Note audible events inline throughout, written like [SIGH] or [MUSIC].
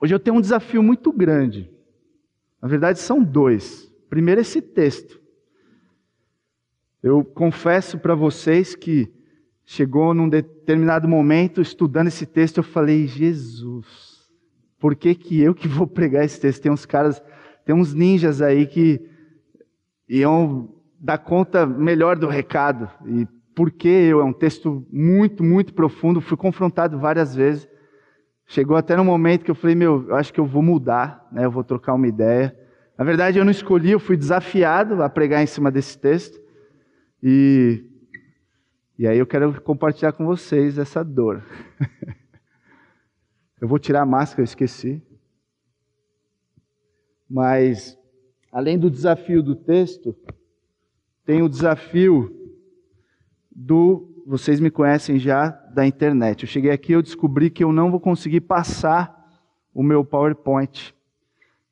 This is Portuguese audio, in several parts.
Hoje eu tenho um desafio muito grande. Na verdade, são dois. Primeiro, esse texto. Eu confesso para vocês que chegou num determinado momento, estudando esse texto, eu falei: Jesus, por que, que eu que vou pregar esse texto? Tem uns caras, tem uns ninjas aí que iam dar conta melhor do recado. E por que eu? É um texto muito, muito profundo. Fui confrontado várias vezes. Chegou até no momento que eu falei, meu, eu acho que eu vou mudar, né? Eu vou trocar uma ideia. Na verdade, eu não escolhi, eu fui desafiado a pregar em cima desse texto. E, e aí eu quero compartilhar com vocês essa dor. [LAUGHS] eu vou tirar a máscara, eu esqueci. Mas, além do desafio do texto, tem o desafio do vocês me conhecem já da internet. Eu cheguei aqui e descobri que eu não vou conseguir passar o meu PowerPoint.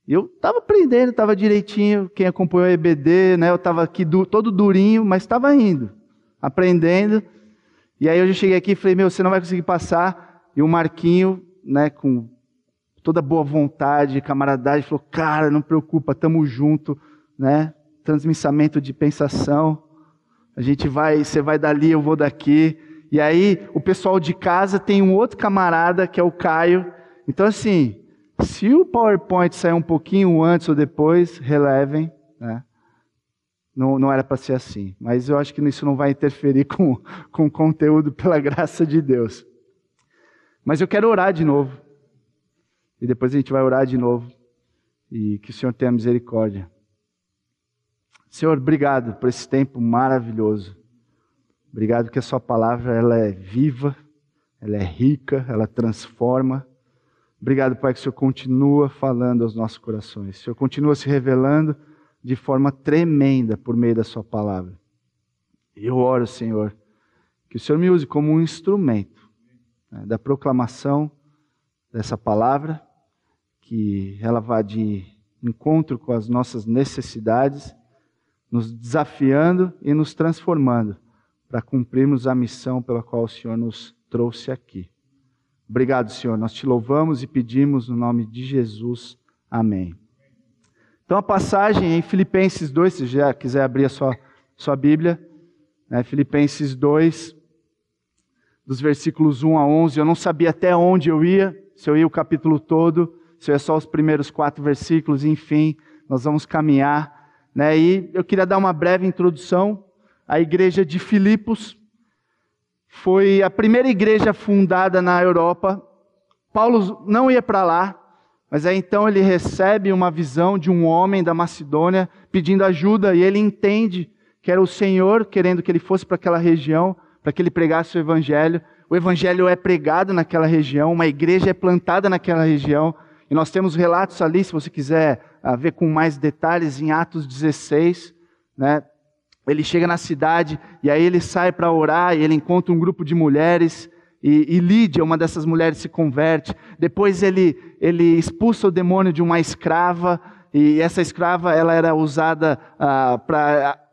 Eu estava aprendendo, estava direitinho. Quem acompanhou a EBD, né? Eu estava aqui todo durinho, mas estava indo, aprendendo. E aí eu já cheguei aqui e falei: Meu, você não vai conseguir passar. E o Marquinho, né, com toda boa vontade, camaradagem, falou: Cara, não preocupa, tamo junto, né? Transmissamento de pensação. A gente vai, você vai dali, eu vou daqui. E aí o pessoal de casa tem um outro camarada que é o Caio. Então assim, se o PowerPoint sair um pouquinho antes ou depois, relevem, né? Não, não era para ser assim. Mas eu acho que isso não vai interferir [LAUGHS] com, com o conteúdo, pela graça de Deus. Mas eu quero orar de novo. E depois a gente vai orar de novo. E que o Senhor tenha misericórdia. Senhor, obrigado por esse tempo maravilhoso. Obrigado que a sua palavra ela é viva, ela é rica, ela transforma. Obrigado, Pai, que o Senhor continua falando aos nossos corações. O Senhor continua se revelando de forma tremenda por meio da sua palavra. E eu oro, Senhor, que o Senhor me use como um instrumento né, da proclamação dessa palavra, que ela vá de encontro com as nossas necessidades nos desafiando e nos transformando para cumprirmos a missão pela qual o Senhor nos trouxe aqui. Obrigado, Senhor. Nós te louvamos e pedimos no nome de Jesus. Amém. Então, a passagem em Filipenses 2, se já quiser abrir a sua, sua Bíblia, né, Filipenses 2, dos versículos 1 a 11. Eu não sabia até onde eu ia, se eu ia o capítulo todo, se eu ia só os primeiros quatro versículos, enfim, nós vamos caminhar né? E eu queria dar uma breve introdução. A igreja de Filipos foi a primeira igreja fundada na Europa. Paulo não ia para lá, mas aí então ele recebe uma visão de um homem da Macedônia pedindo ajuda e ele entende que era o Senhor querendo que ele fosse para aquela região, para que ele pregasse o evangelho. O evangelho é pregado naquela região, uma igreja é plantada naquela região, e nós temos relatos ali, se você quiser a ver com mais detalhes em Atos 16, né? Ele chega na cidade e aí ele sai para orar e ele encontra um grupo de mulheres e, e, Lídia, uma dessas mulheres, se converte. Depois ele, ele expulsa o demônio de uma escrava e essa escrava ela era usada ah, para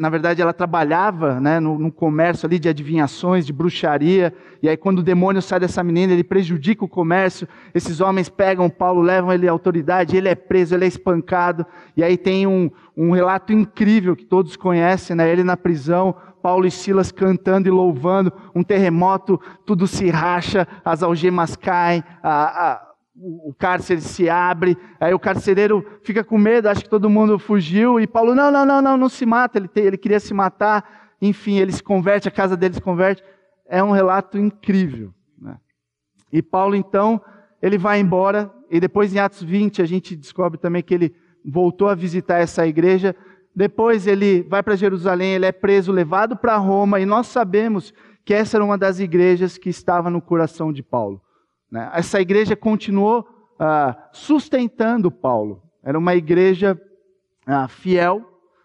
na verdade, ela trabalhava né, no, no, comércio ali de adivinhações, de bruxaria, e aí quando o demônio sai dessa menina, ele prejudica o comércio, esses homens pegam Paulo, levam ele à autoridade, ele é preso, ele é espancado, e aí tem um, um relato incrível que todos conhecem, né, ele na prisão, Paulo e Silas cantando e louvando, um terremoto, tudo se racha, as algemas caem, a, a o cárcere se abre, aí o carcereiro fica com medo, acha que todo mundo fugiu, e Paulo, não, não, não, não, não se mata, ele, ele queria se matar, enfim, ele se converte, a casa dele se converte. É um relato incrível. Né? E Paulo, então, ele vai embora, e depois em Atos 20 a gente descobre também que ele voltou a visitar essa igreja. Depois ele vai para Jerusalém, ele é preso, levado para Roma, e nós sabemos que essa era uma das igrejas que estava no coração de Paulo. Né? Essa igreja continuou ah, sustentando Paulo. Era uma igreja ah, fiel,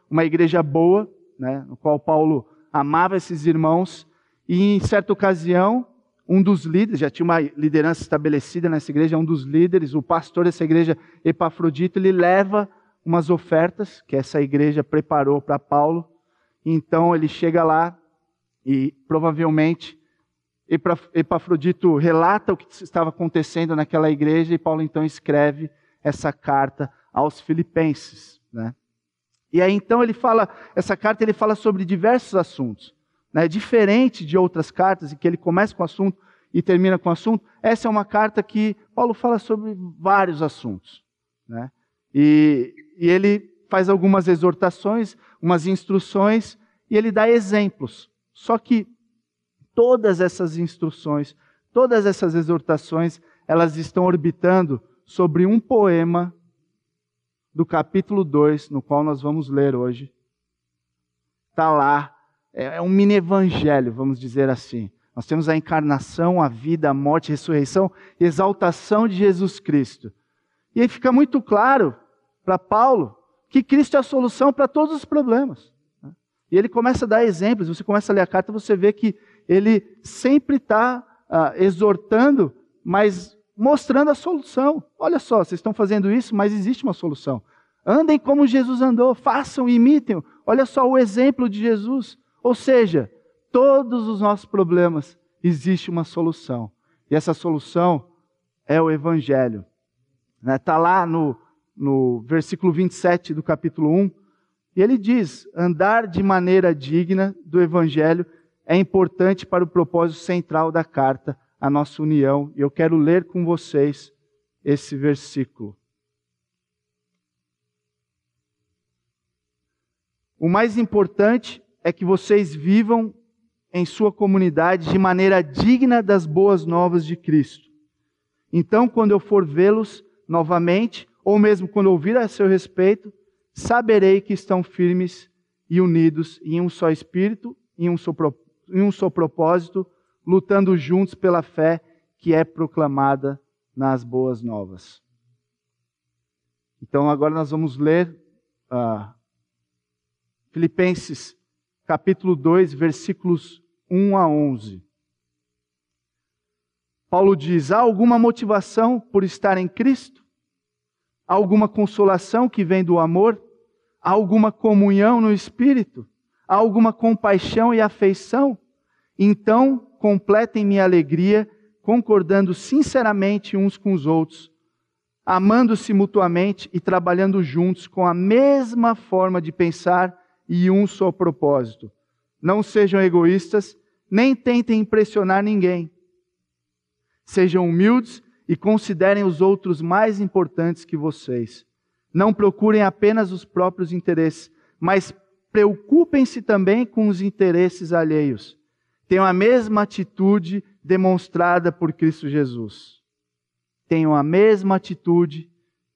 uma igreja boa, né? no qual Paulo amava esses irmãos. E em certa ocasião, um dos líderes, já tinha uma liderança estabelecida nessa igreja, um dos líderes, o pastor dessa igreja, Epafrodito, ele leva umas ofertas que essa igreja preparou para Paulo. Então ele chega lá e provavelmente Epafrodito relata o que estava acontecendo naquela igreja e Paulo então escreve essa carta aos filipenses, né? E aí então ele fala, essa carta ele fala sobre diversos assuntos, né? Diferente de outras cartas em que ele começa com assunto e termina com assunto, essa é uma carta que Paulo fala sobre vários assuntos, né? E, e ele faz algumas exortações, umas instruções e ele dá exemplos. Só que todas essas instruções, todas essas exortações, elas estão orbitando sobre um poema do capítulo 2, no qual nós vamos ler hoje. Está lá, é, é um mini evangelho, vamos dizer assim. Nós temos a encarnação, a vida, a morte, a ressurreição, a exaltação de Jesus Cristo. E aí fica muito claro para Paulo que Cristo é a solução para todos os problemas. Né? E ele começa a dar exemplos. Você começa a ler a carta, você vê que ele sempre está ah, exortando, mas mostrando a solução. Olha só, vocês estão fazendo isso, mas existe uma solução. Andem como Jesus andou, façam, imitem. Olha só o exemplo de Jesus. Ou seja, todos os nossos problemas existe uma solução. E essa solução é o Evangelho. Está né? lá no, no versículo 27 do capítulo 1. E ele diz: andar de maneira digna do Evangelho é importante para o propósito central da carta, a nossa união. E eu quero ler com vocês esse versículo. O mais importante é que vocês vivam em sua comunidade de maneira digna das boas novas de Cristo. Então, quando eu for vê-los novamente, ou mesmo quando ouvir a seu respeito, saberei que estão firmes e unidos em um só espírito, em um só propósito em um só propósito, lutando juntos pela fé que é proclamada nas boas novas. Então agora nós vamos ler uh, Filipenses capítulo 2, versículos 1 a 11. Paulo diz: há alguma motivação por estar em Cristo? Há alguma consolação que vem do amor? Há alguma comunhão no Espírito? Alguma compaixão e afeição? Então completem minha alegria, concordando sinceramente uns com os outros, amando-se mutuamente e trabalhando juntos com a mesma forma de pensar e um só propósito. Não sejam egoístas, nem tentem impressionar ninguém. Sejam humildes e considerem os outros mais importantes que vocês. Não procurem apenas os próprios interesses, mas preocupem-se também com os interesses alheios. Tenham a mesma atitude demonstrada por Cristo Jesus. Tenham a mesma atitude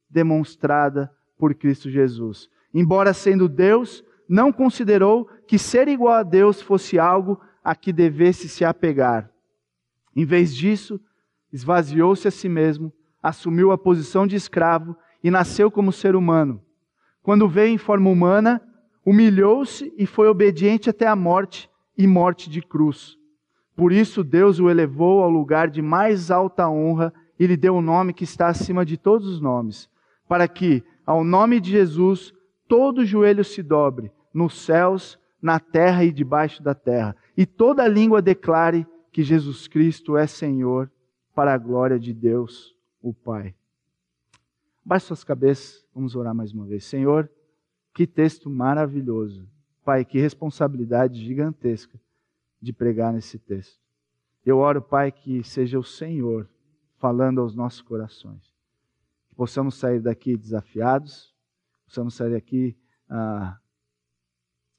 demonstrada por Cristo Jesus. Embora sendo Deus, não considerou que ser igual a Deus fosse algo a que devesse se apegar. Em vez disso, esvaziou-se a si mesmo, assumiu a posição de escravo e nasceu como ser humano. Quando veio em forma humana, humilhou-se e foi obediente até a morte e morte de cruz. Por isso Deus o elevou ao lugar de mais alta honra e lhe deu o um nome que está acima de todos os nomes, para que, ao nome de Jesus, todo joelho se dobre, nos céus, na terra e debaixo da terra, e toda língua declare que Jesus Cristo é Senhor, para a glória de Deus, o Pai. Baixe suas cabeças, vamos orar mais uma vez. Senhor, que texto maravilhoso. Pai, que responsabilidade gigantesca de pregar nesse texto. Eu oro, Pai, que seja o Senhor falando aos nossos corações. Que possamos sair daqui desafiados, possamos sair daqui ah,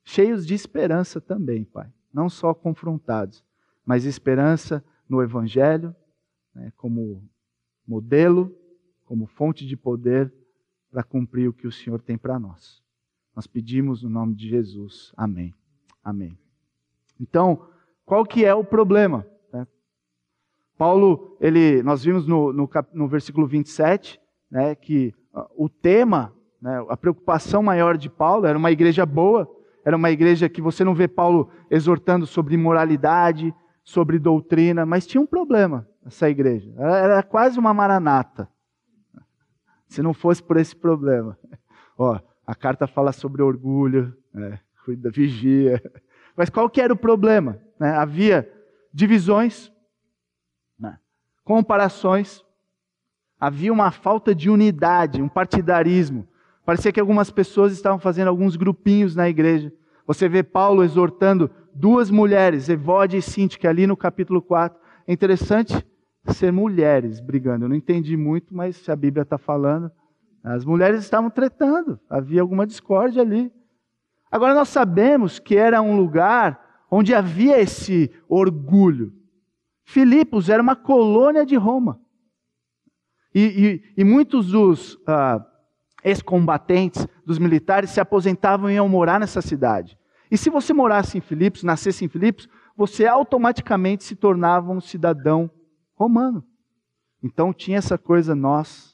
cheios de esperança também, Pai. Não só confrontados, mas esperança no Evangelho, né, como modelo, como fonte de poder para cumprir o que o Senhor tem para nós. Nós pedimos no nome de Jesus. Amém. Amém. Então, qual que é o problema? Né? Paulo, ele, nós vimos no, no, no versículo 27, né, que uh, o tema, né, a preocupação maior de Paulo era uma igreja boa, era uma igreja que você não vê Paulo exortando sobre moralidade, sobre doutrina, mas tinha um problema essa igreja. Era, era quase uma maranata. Se não fosse por esse problema. [LAUGHS] Ó, a carta fala sobre orgulho, né? cuida, vigia. Mas qual que era o problema? Né? Havia divisões, comparações. Havia uma falta de unidade, um partidarismo. Parecia que algumas pessoas estavam fazendo alguns grupinhos na igreja. Você vê Paulo exortando duas mulheres, Evode e Sintique, ali no capítulo 4. É interessante ser mulheres brigando. Eu não entendi muito, mas se a Bíblia está falando, as mulheres estavam tretando, havia alguma discórdia ali. Agora nós sabemos que era um lugar onde havia esse orgulho. Filipos era uma colônia de Roma. E, e, e muitos dos ah, ex-combatentes, dos militares, se aposentavam e iam morar nessa cidade. E se você morasse em Filipos, nascesse em Filipos, você automaticamente se tornava um cidadão romano. Então tinha essa coisa nós.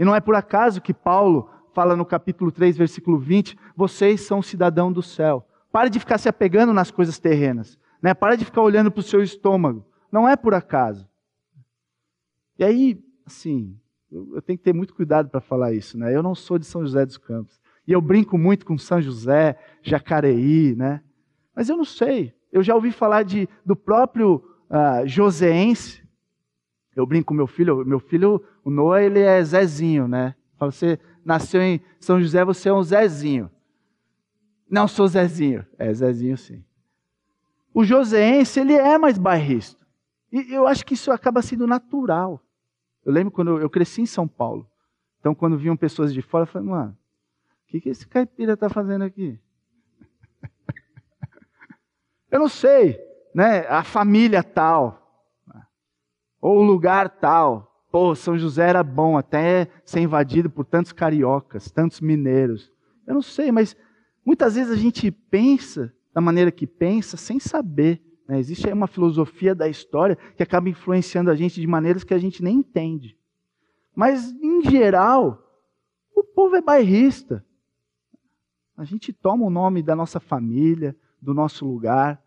E não é por acaso que Paulo fala no capítulo 3, versículo 20, vocês são cidadão do céu. Pare de ficar se apegando nas coisas terrenas. Né? Para de ficar olhando para o seu estômago. Não é por acaso. E aí, assim, eu tenho que ter muito cuidado para falar isso, né? Eu não sou de São José dos Campos. E eu brinco muito com São José, Jacareí, né? Mas eu não sei. Eu já ouvi falar de, do próprio uh, Joseense. Eu brinco com meu filho. Meu filho, o Noah, ele é Zezinho, né? Você nasceu em São José, você é um Zezinho. Não sou Zezinho. É, Zezinho sim. O Joseense, ele é mais bairrista. E eu acho que isso acaba sendo natural. Eu lembro quando eu, cresci em São Paulo. Então, quando vinham pessoas de fora, eu falei, mano, o que, que esse caipira está fazendo aqui? [LAUGHS] eu não sei, né? A família tal, ou o lugar tal. Pô, São José era bom até ser invadido por tantos cariocas, tantos mineiros. Eu não sei, mas muitas vezes a gente pensa da maneira que pensa sem saber né? Existe aí uma filosofia da história que acaba influenciando a gente de maneiras que a gente nem entende. Mas, em geral, o povo é bairrista. A gente toma o nome da nossa família, do nosso lugar,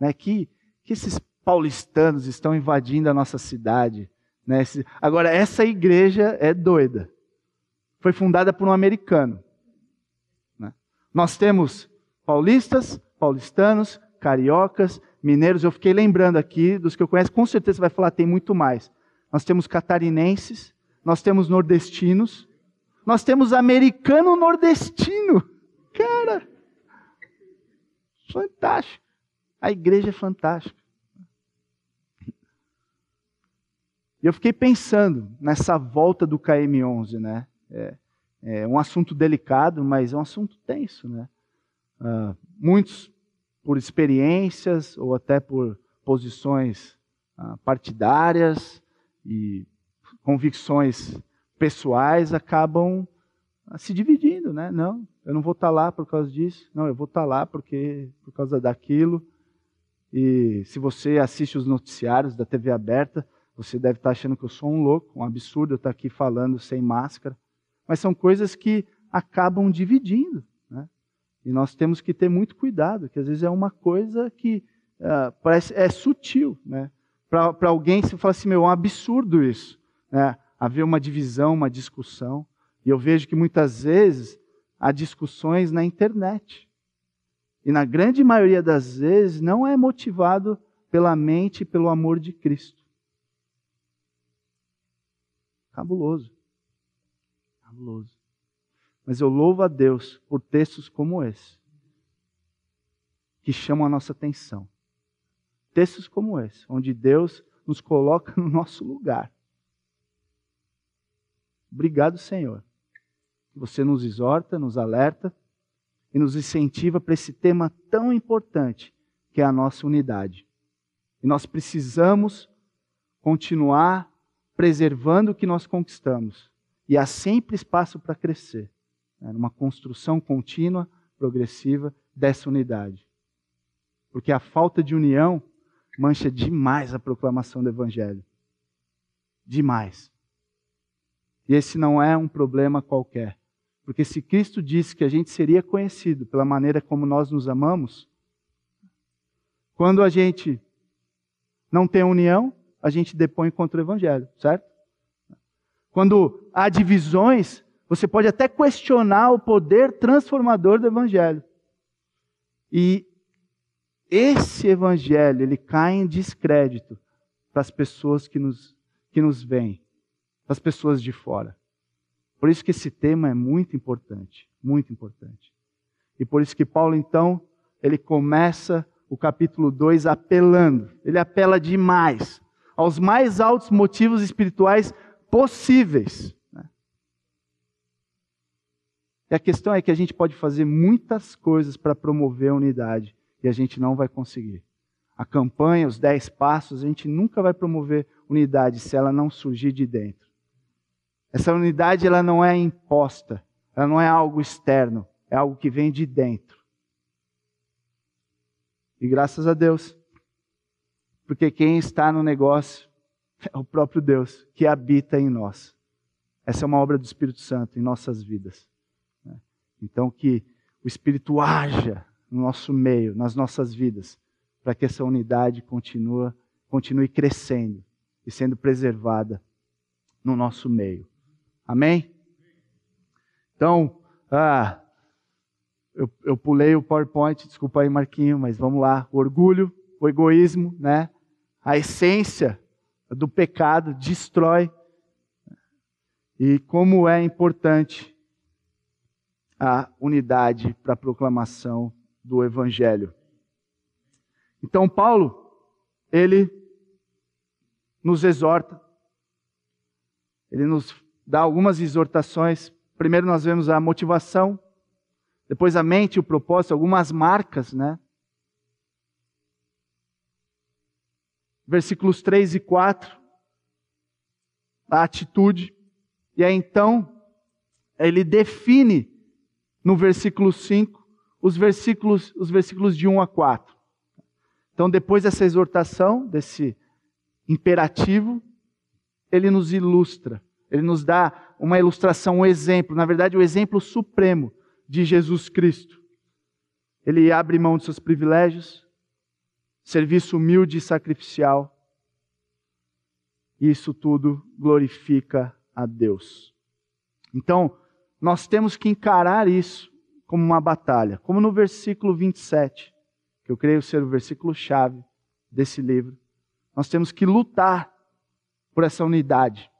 né? que, que esses paulistanos estão invadindo a nossa cidade. Né? Agora, essa igreja é doida. Foi fundada por um americano. Né? Nós temos paulistas, paulistanos, cariocas, mineiros, eu fiquei lembrando aqui dos que eu conheço, com certeza você vai falar, tem muito mais. Nós temos catarinenses, nós temos nordestinos, nós temos americano nordestino. Cara, fantástico. A igreja é fantástica. E eu fiquei pensando nessa volta do KM11, né? É, é um assunto delicado, mas é um assunto tenso, né? Uh, muitos por experiências ou até por posições ah, partidárias e convicções pessoais acabam ah, se dividindo, né? Não, eu não vou estar lá por causa disso. Não, eu vou estar lá porque por causa daquilo. E se você assiste os noticiários da TV aberta, você deve estar achando que eu sou um louco, um absurdo estar aqui falando sem máscara. Mas são coisas que acabam dividindo. E nós temos que ter muito cuidado, que às vezes é uma coisa que uh, parece é sutil, né? Para alguém se fala assim, meu, é um absurdo isso, né? Haver uma divisão, uma discussão. E eu vejo que muitas vezes há discussões na internet. E na grande maioria das vezes não é motivado pela mente e pelo amor de Cristo. Cabuloso. Cabuloso. Mas eu louvo a Deus por textos como esse, que chamam a nossa atenção. Textos como esse, onde Deus nos coloca no nosso lugar. Obrigado, Senhor. Você nos exorta, nos alerta e nos incentiva para esse tema tão importante que é a nossa unidade. E nós precisamos continuar preservando o que nós conquistamos. E há sempre espaço para crescer né, numa construção contínua, progressiva dessa unidade. Porque a falta de união mancha demais a proclamação do Evangelho. Demais. E esse não é um problema qualquer. Porque se Cristo disse que a gente seria conhecido pela maneira como nós nos amamos, quando a gente não tem união, a gente depõe contra o Evangelho, certo? Quando há divisões, você pode até questionar o poder transformador do evangelho. E esse evangelho, ele cai em descrédito para as pessoas que nos que nos vêm, das pessoas de fora. Por isso que esse tema é muito importante, muito importante. E por isso que Paulo, então, ele começa o capítulo 2 apelando, ele apela demais aos mais altos motivos espirituais possíveis. Né? E a questão é que a gente pode fazer muitas coisas para promover a unidade e a gente não vai conseguir. A campanha, os dez passos, a gente nunca vai promover unidade se ela não surgir de dentro. Essa unidade ela não é imposta, ela não é algo externo, é algo que vem de dentro. E graças a Deus, porque quem está no negócio [LAUGHS] é o próprio Deus que habita em nós. Essa é uma obra do Espírito Santo em nossas vidas. Né? Então, que o Espírito haja no nosso meio, nas nossas vidas, para que essa unidade continue, continue crescendo e sendo preservada no nosso meio. Amém? Então, ah, eu, eu pulei o PowerPoint, desculpa aí, Marquinho, mas vamos lá. O orgulho, o egoísmo, né? A essência do pecado destrói. E como é importante a unidade para a proclamação do Evangelho. Então, Paulo, ele nos exorta, ele nos dá algumas exortações. Primeiro, nós vemos a motivação depois a mente, o propósito, algumas marcas, né? Versículos 3 e 4, a atitude. E aí então, ele define no versículo 5 os versículos, os versículos de 1 a 4. Então, depois dessa exortação, desse imperativo, ele nos ilustra, ele nos dá uma ilustração, um exemplo, na verdade, o exemplo supremo de Jesus Cristo. Ele abre mão de seus privilégios, serviço humilde e sacrificial. Isso tudo glorifica a Deus. Então, nós temos que encarar isso como uma batalha, como no versículo 27, que eu creio ser o versículo chave desse livro. Nós temos que lutar por essa unidade.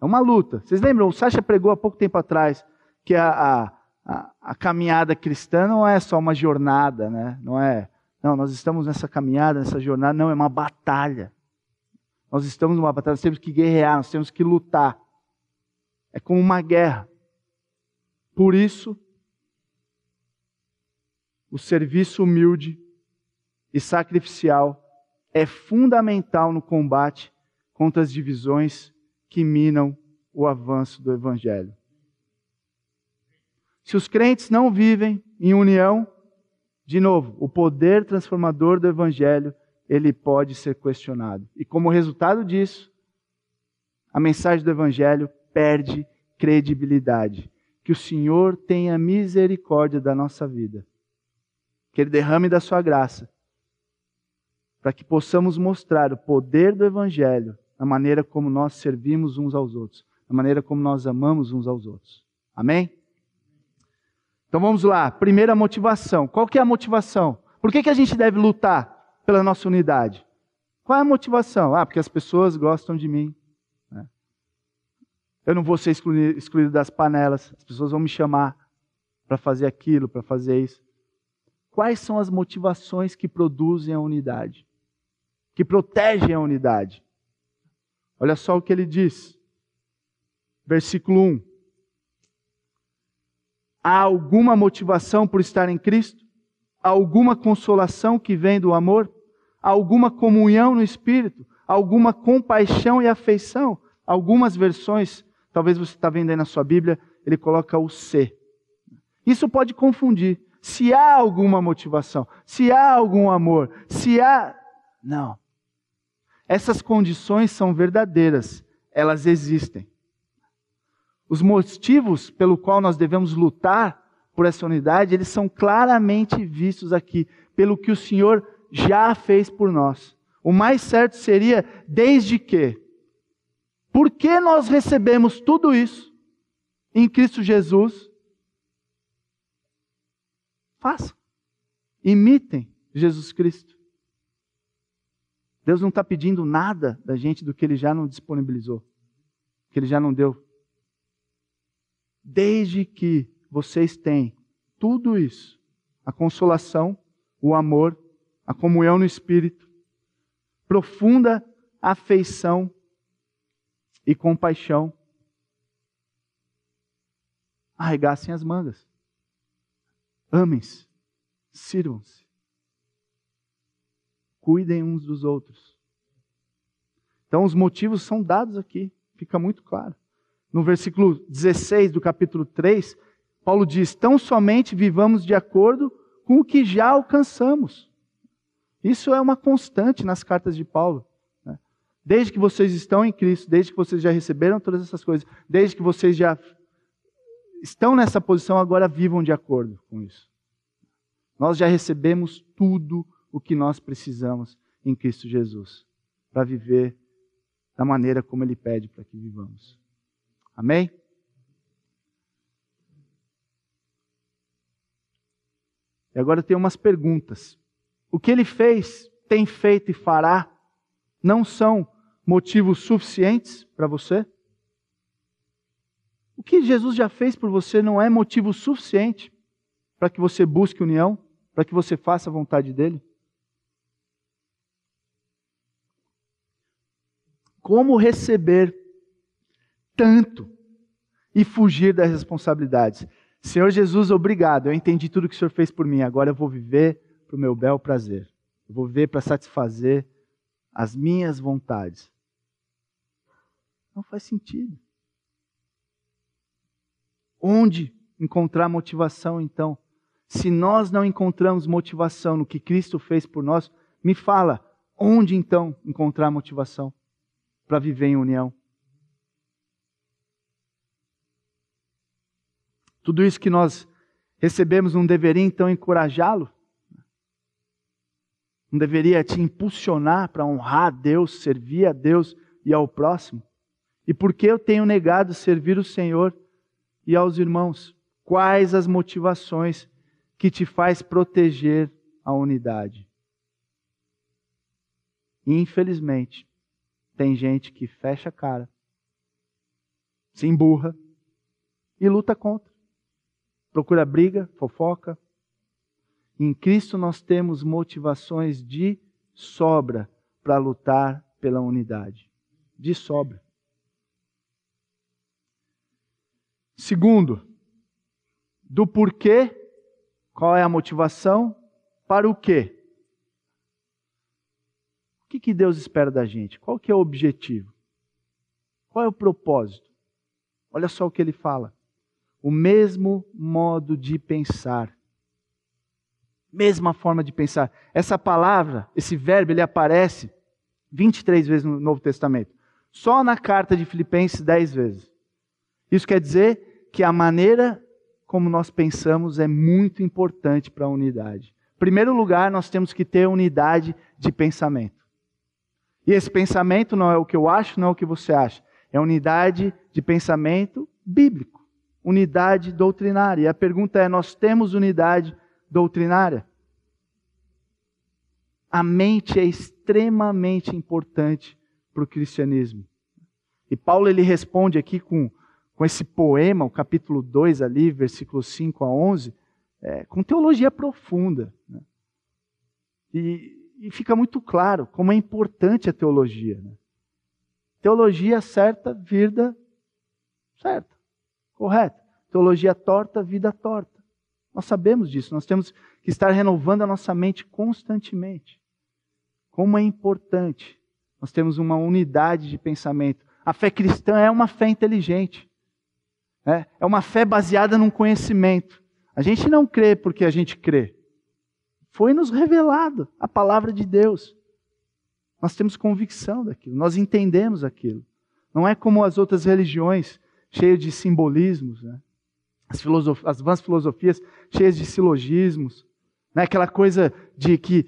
É uma luta. Vocês lembram? O Sacha pregou há pouco tempo atrás que a, a a, a caminhada cristã não é só uma jornada, né? Não é, não, nós estamos nessa caminhada, nessa jornada, não, é uma batalha. Nós estamos numa batalha, nós temos que guerrear, nós temos que lutar. É como uma guerra. Por isso, o serviço humilde e sacrificial é fundamental no combate contra as divisões que minam o avanço do Evangelho. Se os crentes não vivem em união, de novo, o poder transformador do evangelho, ele pode ser questionado. E como resultado disso, a mensagem do evangelho perde credibilidade. Que o Senhor tenha misericórdia da nossa vida. Que ele derrame da sua graça para que possamos mostrar o poder do evangelho na maneira como nós servimos uns aos outros, na maneira como nós amamos uns aos outros. Amém? Então vamos lá, primeira motivação. Qual que é a motivação? Por que, que a gente deve lutar pela nossa unidade? Qual é a motivação? Ah, porque as pessoas gostam de mim. Né? Eu não vou ser excluído, excluído das panelas. As pessoas vão me chamar para fazer aquilo, para fazer isso. Quais são as motivações que produzem a unidade? Que protegem a unidade? Olha só o que ele diz. Versículo 1. Há alguma motivação por estar em Cristo? Há alguma consolação que vem do amor? Há alguma comunhão no Espírito? Há alguma compaixão e afeição? Algumas versões, talvez você está vendo aí na sua Bíblia, ele coloca o C. Isso pode confundir. Se há alguma motivação, se há algum amor, se há. Não. Essas condições são verdadeiras, elas existem. Os motivos pelo qual nós devemos lutar por essa unidade, eles são claramente vistos aqui, pelo que o Senhor já fez por nós. O mais certo seria desde que. Por que nós recebemos tudo isso em Cristo Jesus? Façam. Imitem Jesus Cristo. Deus não está pedindo nada da gente do que Ele já não disponibilizou, que Ele já não deu. Desde que vocês têm tudo isso, a consolação, o amor, a comunhão no Espírito, profunda afeição e compaixão, arregassem as mangas. Amem-se, sirvam-se, cuidem uns dos outros. Então, os motivos são dados aqui, fica muito claro. No versículo 16 do capítulo 3, Paulo diz: Tão somente vivamos de acordo com o que já alcançamos. Isso é uma constante nas cartas de Paulo. Né? Desde que vocês estão em Cristo, desde que vocês já receberam todas essas coisas, desde que vocês já estão nessa posição, agora vivam de acordo com isso. Nós já recebemos tudo o que nós precisamos em Cristo Jesus para viver da maneira como Ele pede para que vivamos. Amém? E agora tem umas perguntas. O que ele fez, tem feito e fará não são motivos suficientes para você? O que Jesus já fez por você não é motivo suficiente para que você busque união, para que você faça a vontade dele? Como receber tanto e fugir das responsabilidades? Senhor Jesus, obrigado. Eu entendi tudo que o Senhor fez por mim. Agora eu vou viver para o meu bel prazer. Eu vou viver para satisfazer as minhas vontades. Não faz sentido. Onde encontrar motivação, então? Se nós não encontramos motivação no que Cristo fez por nós, me fala, onde então encontrar motivação para viver em união? Tudo isso que nós recebemos não deveria então encorajá-lo? Não deveria te impulsionar para honrar a Deus, servir a Deus e ao próximo? E por que eu tenho negado servir o Senhor e aos irmãos? Quais as motivações que te faz proteger a unidade? Infelizmente, tem gente que fecha a cara, se emburra e luta contra procura briga, fofoca. Em Cristo nós temos motivações de sobra para lutar pela unidade. De sobra. Segundo, do porquê, qual é a motivação, para o quê? O que, que Deus espera da gente? Qual que é o objetivo? Qual é o propósito? Olha só o que ele fala o mesmo modo de pensar. Mesma forma de pensar. Essa palavra, esse verbo, ele aparece 23 vezes no Novo Testamento. Só na carta de Filipenses, 10 vezes. Isso quer dizer que a maneira como nós pensamos é muito importante para a unidade. Em primeiro lugar, nós temos que ter unidade de pensamento. E esse pensamento não é o que eu acho, não é o que você acha. É unidade de pensamento bíblico unidade doutrinária. E a pergunta é: nós temos unidade doutrinária? A mente é extremamente importante para o cristianismo. E Paulo ele responde aqui com, com esse poema, o capítulo 2 ali, versículos 5 a 11, é, com teologia profunda. Né? E, e, fica muito claro como é importante a teologia. Né? Teologia certa, vida certa. Correto. Teologia torta, vida torta. Nós sabemos disso, nós temos que estar renovando a nossa mente constantemente. Como é importante nós temos uma unidade de pensamento. A fé cristã é uma fé inteligente. É, é uma fé baseada num conhecimento. A gente não crê porque a gente crê. Foi nos revelado a palavra de Deus. Nós temos convicção daquilo, nós entendemos aquilo. Não é como as outras religiões cheio de simbolismos, né? as, as vãs filosofias cheias de silogismos, né? aquela coisa de que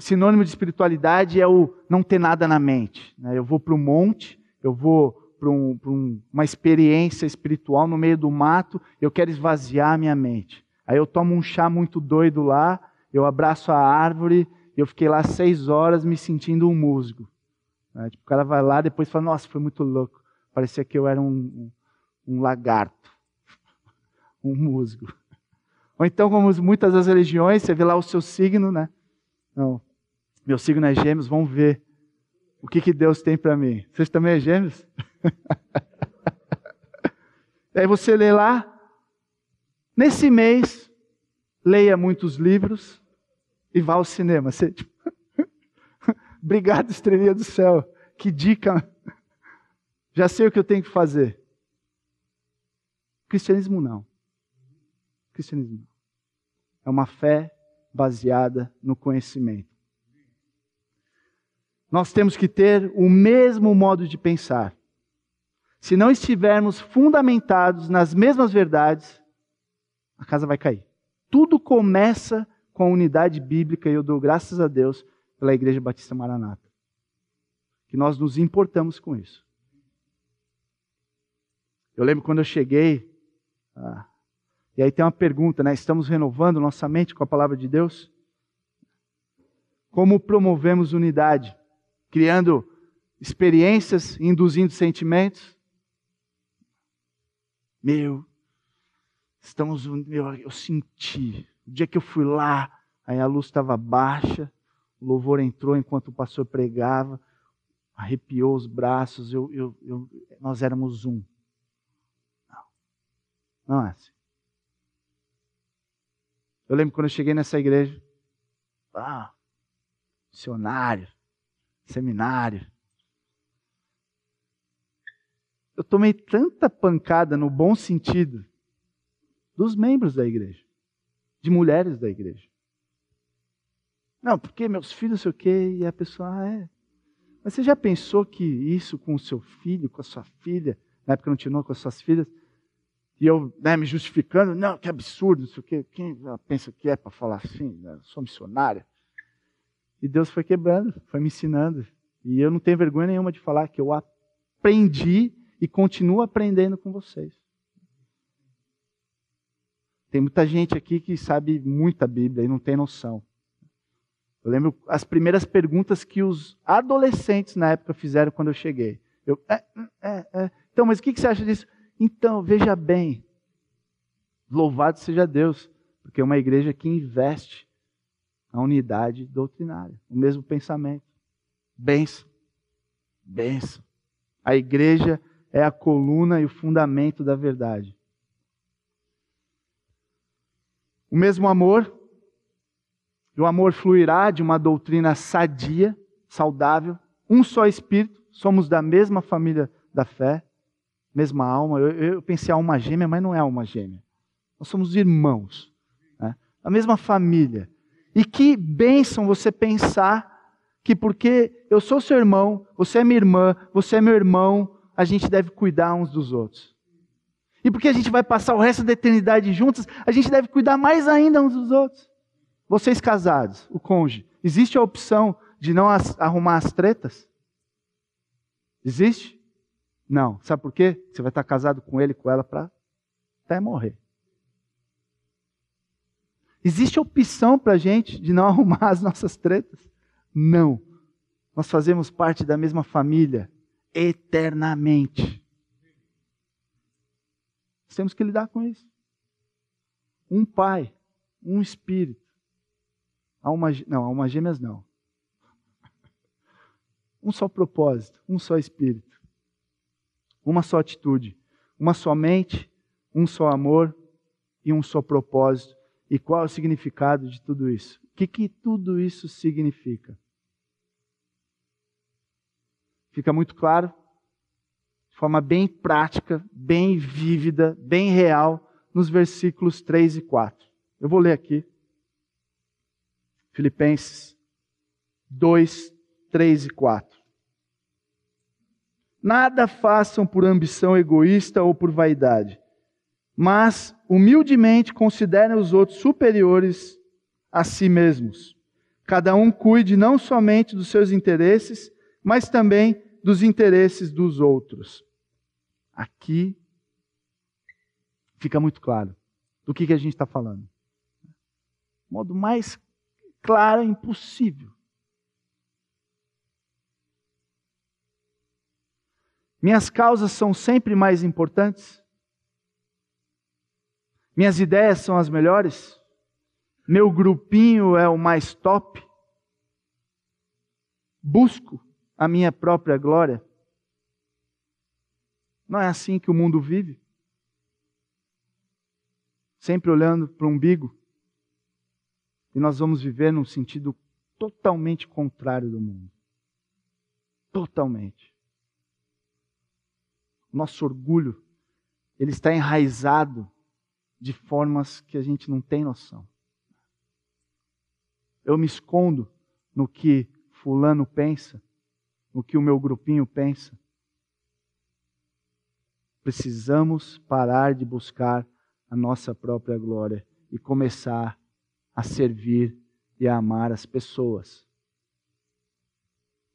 sinônimo de espiritualidade é o não ter nada na mente. Né? Eu vou para o monte, eu vou para um, um, uma experiência espiritual no meio do mato, eu quero esvaziar a minha mente. Aí eu tomo um chá muito doido lá, eu abraço a árvore, eu fiquei lá seis horas me sentindo um músico. Né? Tipo, o cara vai lá depois fala, nossa, foi muito louco. Parecia que eu era um, um, lagarto, [LAUGHS] um musgo. Ou então, como muitas das religiões, você vê lá o seu signo, né? Não, meu signo é gêmeos, vamos ver o que, que Deus tem para mim. Vocês também é gêmeos? [LAUGHS] Aí você lê lá, nesse mês, leia muitos livros e vá ao cinema. Você, tipo, [LAUGHS] Obrigado, estrelinha do céu. Que dica. Já sei o que eu tenho que fazer. Cristianismo não. Cristianismo não. É uma fé baseada no conhecimento. Nós temos que ter o mesmo modo de pensar. Se não estivermos fundamentados nas mesmas verdades, a casa vai cair. Tudo começa com a unidade bíblica e eu dou graças a Deus pela Igreja Batista Maranata. Que nós nos importamos com isso. Eu lembro quando eu cheguei, ah, e aí tem uma pergunta, né? Estamos renovando nossa mente com a palavra de Deus? Como promovemos unidade? Criando experiências, induzindo sentimentos? Meu, estamos, meu, eu senti. O dia que eu fui lá, aí a luz estava baixa, o louvor entrou enquanto o pastor pregava, arrepiou os braços, eu, eu, eu, nós éramos um. Não, é assim. Eu lembro quando eu cheguei nessa igreja, ah, missionário, seminário. Eu tomei tanta pancada no bom sentido dos membros da igreja, de mulheres da igreja. Não, porque meus filhos, sei o quê, e a pessoa, ah, é. Mas você já pensou que isso com o seu filho, com a sua filha, na época não tinha com as suas filhas, e eu né, me justificando, não, que absurdo, não sei o quê, quem pensa que é para falar assim, né? sou missionária. E Deus foi quebrando, foi me ensinando. E eu não tenho vergonha nenhuma de falar que eu aprendi e continuo aprendendo com vocês. Tem muita gente aqui que sabe muita Bíblia e não tem noção. Eu lembro as primeiras perguntas que os adolescentes na época fizeram quando eu cheguei. Eu, é, é, é. Então, mas o que você acha disso? Então, veja bem. Louvado seja Deus, porque é uma igreja que investe na unidade doutrinária, o mesmo pensamento. Benção. Benção. A igreja é a coluna e o fundamento da verdade. O mesmo amor o amor fluirá de uma doutrina sadia, saudável, um só espírito, somos da mesma família da fé, mesma alma. Eu, eu pensei alma gêmea, mas não é alma gêmea. Nós somos irmãos, né? a mesma família. E que bênção você pensar que porque eu sou seu irmão, você é minha irmã, você é meu irmão, a gente deve cuidar uns dos outros. E porque a gente vai passar o resto da eternidade juntos, a gente deve cuidar mais ainda uns dos outros. Vocês casados, o cônjuge, existe a opção de não arrumar as tretas? Existe? Não. Sabe por quê? Você vai estar casado com ele, com ela, para até morrer. Existe opção para a gente de não [LAUGHS] arrumar as nossas tretas? Não. Nós fazemos parte da mesma família eternamente. Nós temos que lidar com isso. Um pai, um espírito. Alma, não, alma gêmeas não. [LAUGHS] Um só propósito, um só espírito. Uma só atitude, uma só mente, um só amor e um só propósito. E qual é o significado de tudo isso? O que, que tudo isso significa? Fica muito claro, de forma bem prática, bem vívida, bem real, nos versículos 3 e 4. Eu vou ler aqui. Filipenses 2, 3 e 4. Nada façam por ambição egoísta ou por vaidade, mas humildemente considerem os outros superiores a si mesmos. Cada um cuide não somente dos seus interesses, mas também dos interesses dos outros. Aqui fica muito claro do que, que a gente está falando. Modo mais claro, impossível. Minhas causas são sempre mais importantes? Minhas ideias são as melhores? Meu grupinho é o mais top? Busco a minha própria glória? Não é assim que o mundo vive? Sempre olhando para o umbigo? E nós vamos viver num sentido totalmente contrário do mundo. Totalmente. Nosso orgulho, ele está enraizado de formas que a gente não tem noção. Eu me escondo no que fulano pensa, no que o meu grupinho pensa. Precisamos parar de buscar a nossa própria glória e começar a servir e a amar as pessoas.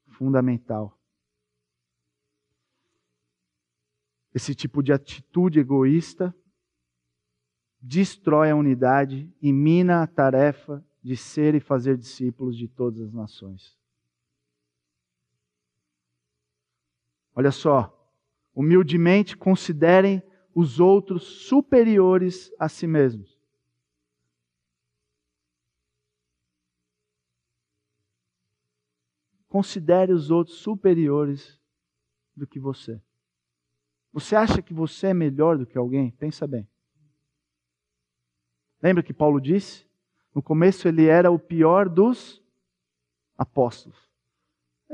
Fundamental. Esse tipo de atitude egoísta destrói a unidade e mina a tarefa de ser e fazer discípulos de todas as nações. Olha só, humildemente considerem os outros superiores a si mesmos. Considere os outros superiores do que você. Você acha que você é melhor do que alguém? Pensa bem. Lembra que Paulo disse? No começo ele era o pior dos apóstolos.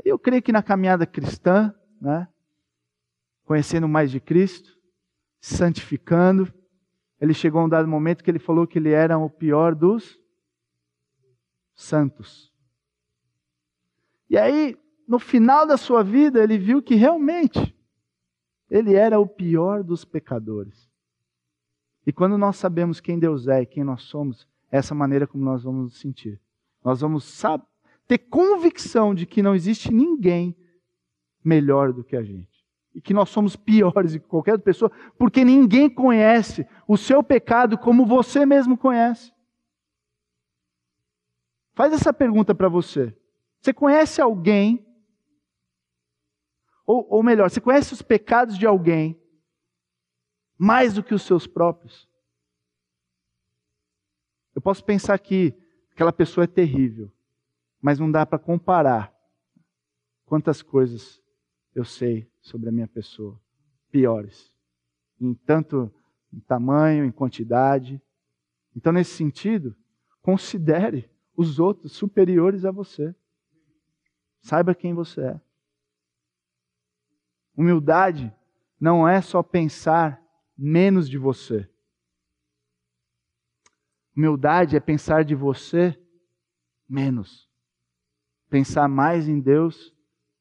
Eu creio que na caminhada cristã, né, conhecendo mais de Cristo, santificando, ele chegou a um dado momento que ele falou que ele era o pior dos santos. E aí, no final da sua vida, ele viu que realmente ele era o pior dos pecadores. E quando nós sabemos quem Deus é e quem nós somos, é essa maneira como nós vamos nos sentir. Nós vamos ter convicção de que não existe ninguém melhor do que a gente. E que nós somos piores do que qualquer outra pessoa, porque ninguém conhece o seu pecado como você mesmo conhece. Faz essa pergunta para você. Você conhece alguém ou, ou melhor, você conhece os pecados de alguém mais do que os seus próprios? Eu posso pensar que aquela pessoa é terrível, mas não dá para comparar quantas coisas eu sei sobre a minha pessoa, piores, em tanto em tamanho, em quantidade. Então, nesse sentido, considere os outros superiores a você. Saiba quem você é. Humildade não é só pensar menos de você. Humildade é pensar de você menos. Pensar mais em Deus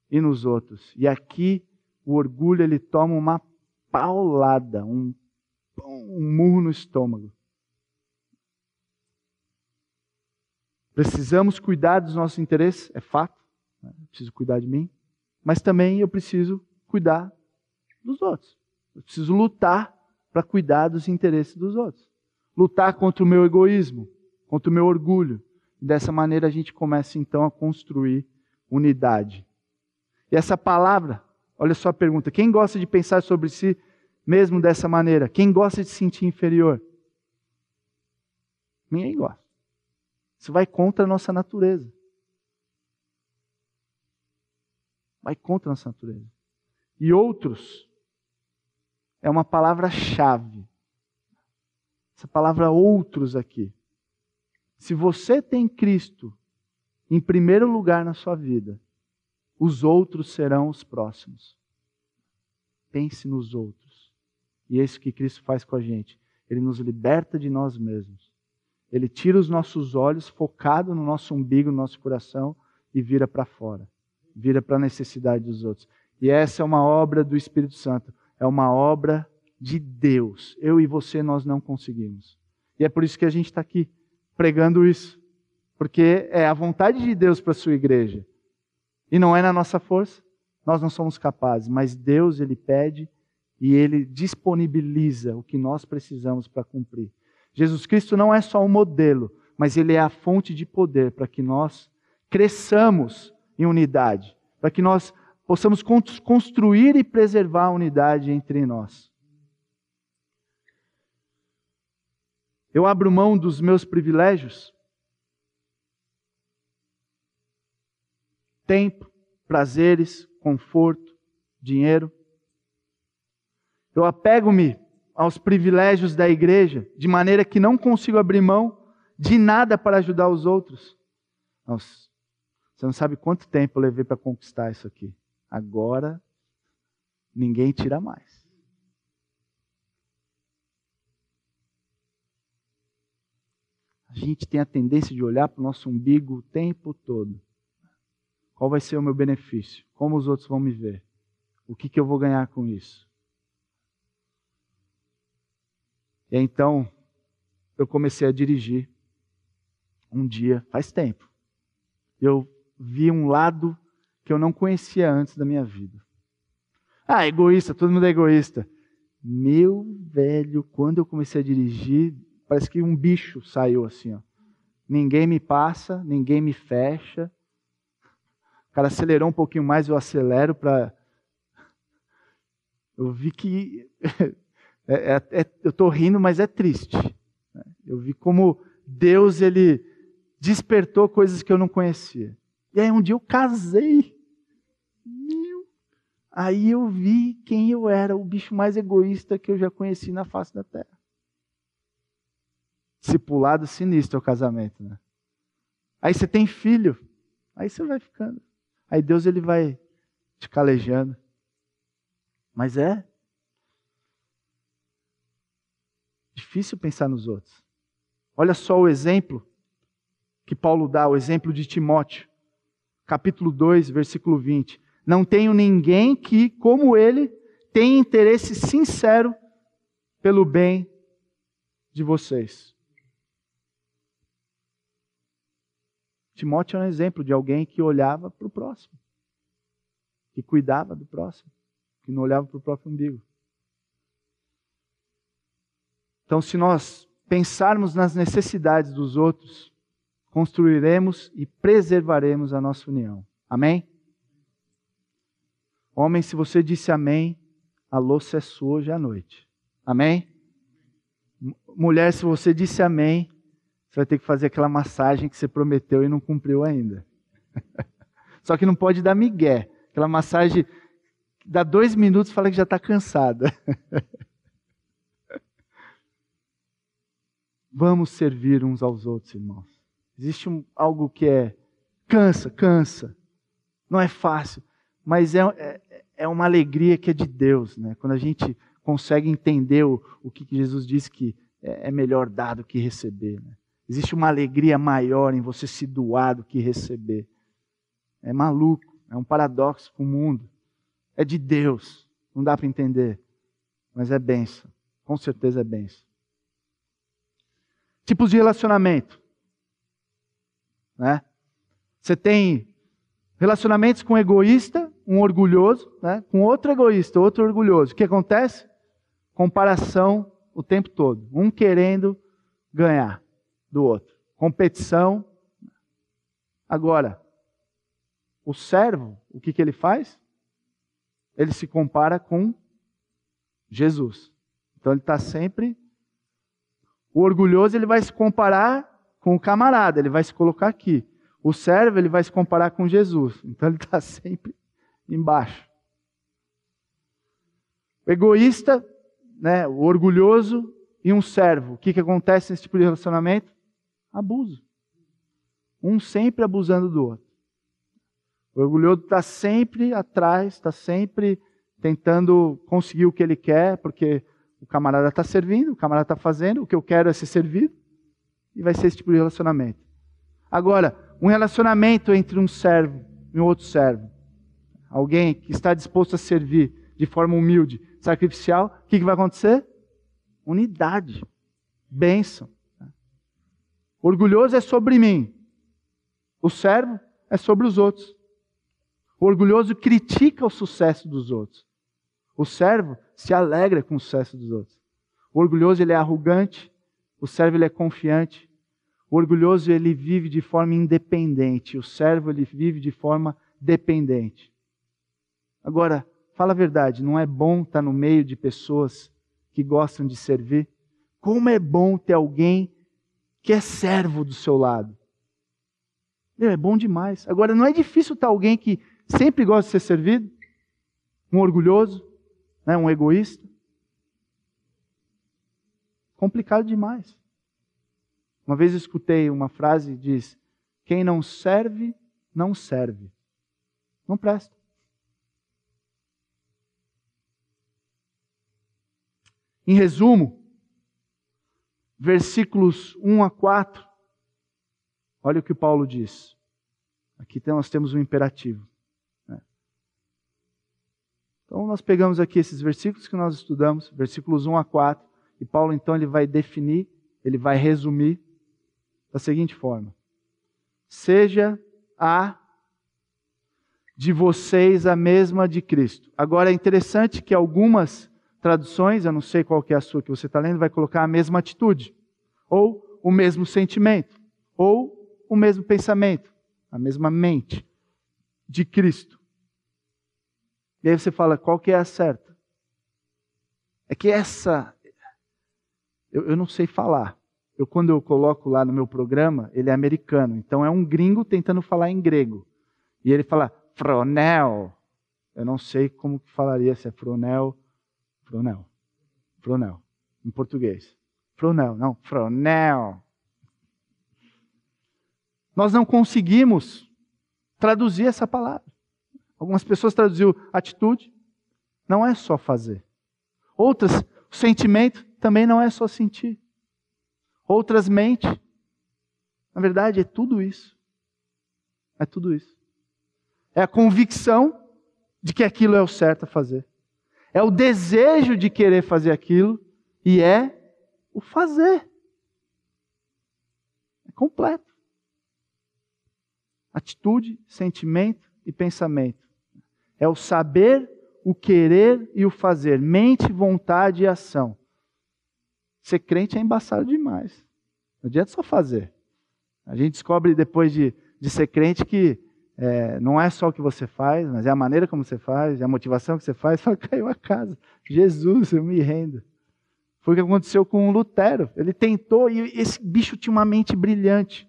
e nos outros. E aqui o orgulho ele toma uma paulada, um, um murro no estômago. Precisamos cuidar dos nossos interesses, é fato. Né? Preciso cuidar de mim. Mas também eu preciso cuidar dos outros. Eu preciso lutar para cuidar dos interesses dos outros. Lutar contra o meu egoísmo, contra o meu orgulho. Dessa maneira a gente começa então a construir unidade. E essa palavra, olha só a pergunta: quem gosta de pensar sobre si mesmo dessa maneira? Quem gosta de se sentir inferior? Ninguém gosta. Isso vai contra a nossa natureza. Vai contra a nossa natureza e outros é uma palavra-chave. Essa palavra outros aqui. Se você tem Cristo em primeiro lugar na sua vida, os outros serão os próximos. Pense nos outros. E é isso que Cristo faz com a gente. Ele nos liberta de nós mesmos. Ele tira os nossos olhos focado no nosso umbigo, no nosso coração e vira para fora. Vira para a necessidade dos outros. E essa é uma obra do Espírito Santo, é uma obra de Deus. Eu e você nós não conseguimos. E é por isso que a gente está aqui pregando isso, porque é a vontade de Deus para a sua igreja. E não é na nossa força, nós não somos capazes, mas Deus ele pede e ele disponibiliza o que nós precisamos para cumprir. Jesus Cristo não é só um modelo, mas ele é a fonte de poder para que nós cresçamos em unidade, para que nós possamos construir e preservar a unidade entre nós. Eu abro mão dos meus privilégios, tempo, prazeres, conforto, dinheiro. Eu apego-me aos privilégios da igreja, de maneira que não consigo abrir mão de nada para ajudar os outros. Nossa, você não sabe quanto tempo eu levei para conquistar isso aqui. Agora, ninguém tira mais. A gente tem a tendência de olhar para o nosso umbigo o tempo todo. Qual vai ser o meu benefício? Como os outros vão me ver? O que, que eu vou ganhar com isso? E então, eu comecei a dirigir um dia, faz tempo. Eu vi um lado que eu não conhecia antes da minha vida. Ah, egoísta, todo mundo é egoísta. Meu velho, quando eu comecei a dirigir, parece que um bicho saiu assim, ó. Ninguém me passa, ninguém me fecha, o cara acelerou um pouquinho mais, eu acelero para. [LAUGHS] Eu vi que. [LAUGHS] É, é, é, eu estou rindo, mas é triste. Eu vi como Deus ele despertou coisas que eu não conhecia. E aí um dia eu casei. Aí eu vi quem eu era, o bicho mais egoísta que eu já conheci na face da terra. Discipulado sinistro é o casamento, né? Aí você tem filho, aí você vai ficando. Aí Deus ele vai te calejando. Mas é difícil pensar nos outros. Olha só o exemplo que Paulo dá, o exemplo de Timóteo. Capítulo 2, versículo 20. Não tenho ninguém que, como ele, tenha interesse sincero pelo bem de vocês. Timóteo é um exemplo de alguém que olhava para o próximo, que cuidava do próximo, que não olhava para o próprio umbigo. Então, se nós pensarmos nas necessidades dos outros, construiremos e preservaremos a nossa união. Amém? Homem, se você disse amém, a louça é sua hoje à noite. Amém? Mulher, se você disse amém, você vai ter que fazer aquela massagem que você prometeu e não cumpriu ainda. [LAUGHS] Só que não pode dar migué. Aquela massagem, dá dois minutos e fala que já está cansada. [LAUGHS] Vamos servir uns aos outros, irmãos. Existe um, algo que é cansa, cansa. Não é fácil, mas é, é, é, uma alegria que é de Deus, né? Quando a gente consegue entender o, o que Jesus disse que é, é melhor dar do que receber. Né? Existe uma alegria maior em você se doar do que receber. É maluco, é um paradoxo para o mundo. É de Deus, não dá para entender, mas é benção. Com certeza é benção. Tipos de relacionamento. Né? Você tem relacionamentos com egoísta, um orgulhoso, né? com outro egoísta, outro orgulhoso. O que acontece? Comparação o tempo todo. Um querendo ganhar do outro. Competição. Agora, o servo, o que, que ele faz? Ele se compara com Jesus. Então ele está sempre. O orgulhoso ele vai se comparar com o camarada, ele vai se colocar aqui. O servo ele vai se comparar com Jesus. Então ele está [LAUGHS] sempre embaixo. O egoísta, né, o orgulhoso, e um servo. O que, que acontece nesse tipo de relacionamento? Abuso. Um sempre abusando do outro. O orgulhoso está sempre atrás, está sempre tentando conseguir o que ele quer, porque o camarada está servindo, o camarada está fazendo, o que eu quero é ser servido, e vai ser esse tipo de relacionamento. Agora, um relacionamento entre um servo e um outro servo, alguém que está disposto a servir de forma humilde, sacrificial, o que, que vai acontecer? Unidade. Bênção. Orgulhoso é sobre mim. O servo é sobre os outros. O orgulhoso critica o sucesso dos outros. O servo se alegra com o sucesso dos outros. O orgulhoso ele é arrogante, o servo ele é confiante. O orgulhoso ele vive de forma independente, o servo ele vive de forma dependente. Agora, fala a verdade, não é bom estar no meio de pessoas que gostam de servir? Como é bom ter alguém que é servo do seu lado. Meu, é bom demais. Agora, não é difícil estar alguém que sempre gosta de ser servido? Um orgulhoso, né? um egoísta? Complicado demais. Uma vez escutei uma frase que diz: Quem não serve, não serve. Não presta. Em resumo, versículos 1 a 4, olha o que Paulo diz. Aqui nós temos um imperativo. Né? Então nós pegamos aqui esses versículos que nós estudamos, versículos 1 a 4, e Paulo então ele vai definir, ele vai resumir da seguinte forma: Seja a de vocês a mesma de Cristo. Agora é interessante que algumas traduções, eu não sei qual que é a sua que você está lendo, vai colocar a mesma atitude, ou o mesmo sentimento, ou o mesmo pensamento, a mesma mente de Cristo. E aí você fala, qual que é a certa? É que essa, eu, eu não sei falar. Eu, quando eu coloco lá no meu programa, ele é americano, então é um gringo tentando falar em grego. E ele fala, fronel. Eu não sei como que falaria se é fronel Fronel. Fronel. Em português. Fronel, não, Fronel. Nós não conseguimos traduzir essa palavra. Algumas pessoas traduziu atitude, não é só fazer. Outras, sentimento também não é só sentir. Outras, mente. Na verdade, é tudo isso. É tudo isso. É a convicção de que aquilo é o certo a fazer é o desejo de querer fazer aquilo e é o fazer. É completo. Atitude, sentimento e pensamento. É o saber, o querer e o fazer. Mente, vontade e ação. Ser crente é embaçado demais. Não adianta só fazer. A gente descobre depois de, de ser crente que é, não é só o que você faz, mas é a maneira como você faz, é a motivação que você faz. [LAUGHS] Fala, caiu a casa. Jesus, eu me rendo. Foi o que aconteceu com o Lutero. Ele tentou e esse bicho tinha uma mente brilhante.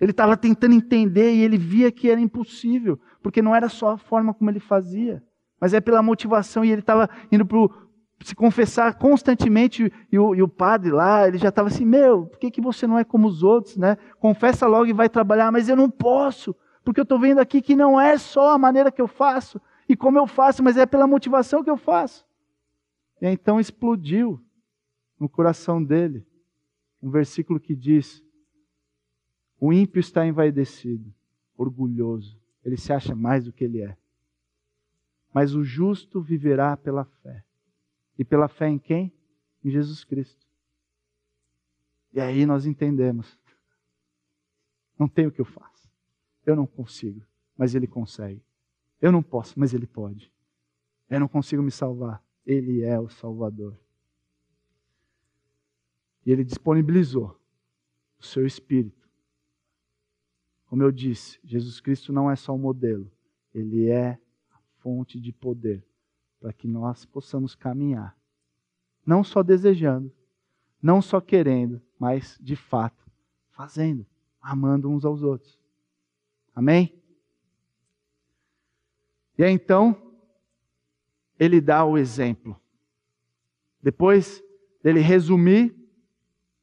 Ele estava tentando entender e ele via que era impossível, porque não era só a forma como ele fazia, mas é pela motivação. E ele estava indo para se confessar constantemente e o, e o, padre lá, ele já estava assim, meu, por que, que você não é como os outros, né? Confessa logo e vai trabalhar, mas eu não posso, porque eu estou vendo aqui que não é só a maneira que eu faço e como eu faço, mas é pela motivação que eu faço. E então explodiu no coração dele um versículo que diz: O ímpio está envaidecido, orgulhoso, ele se acha mais do que ele é. Mas o justo viverá pela fé. E pela fé em quem? Em Jesus Cristo. E aí nós entendemos: [LAUGHS] não tem o que eu faço. Eu não consigo, mas Ele consegue. Eu não posso, mas Ele pode. Eu não consigo me salvar. Ele é o Salvador. E Ele disponibilizou o seu Espírito. Como eu disse, Jesus Cristo não é só um modelo, Ele é a fonte de poder para que nós possamos caminhar. Não só desejando, não só querendo, mas de fato fazendo, amando uns aos outros. Amém? E aí então, ele dá o exemplo. Depois dele resumir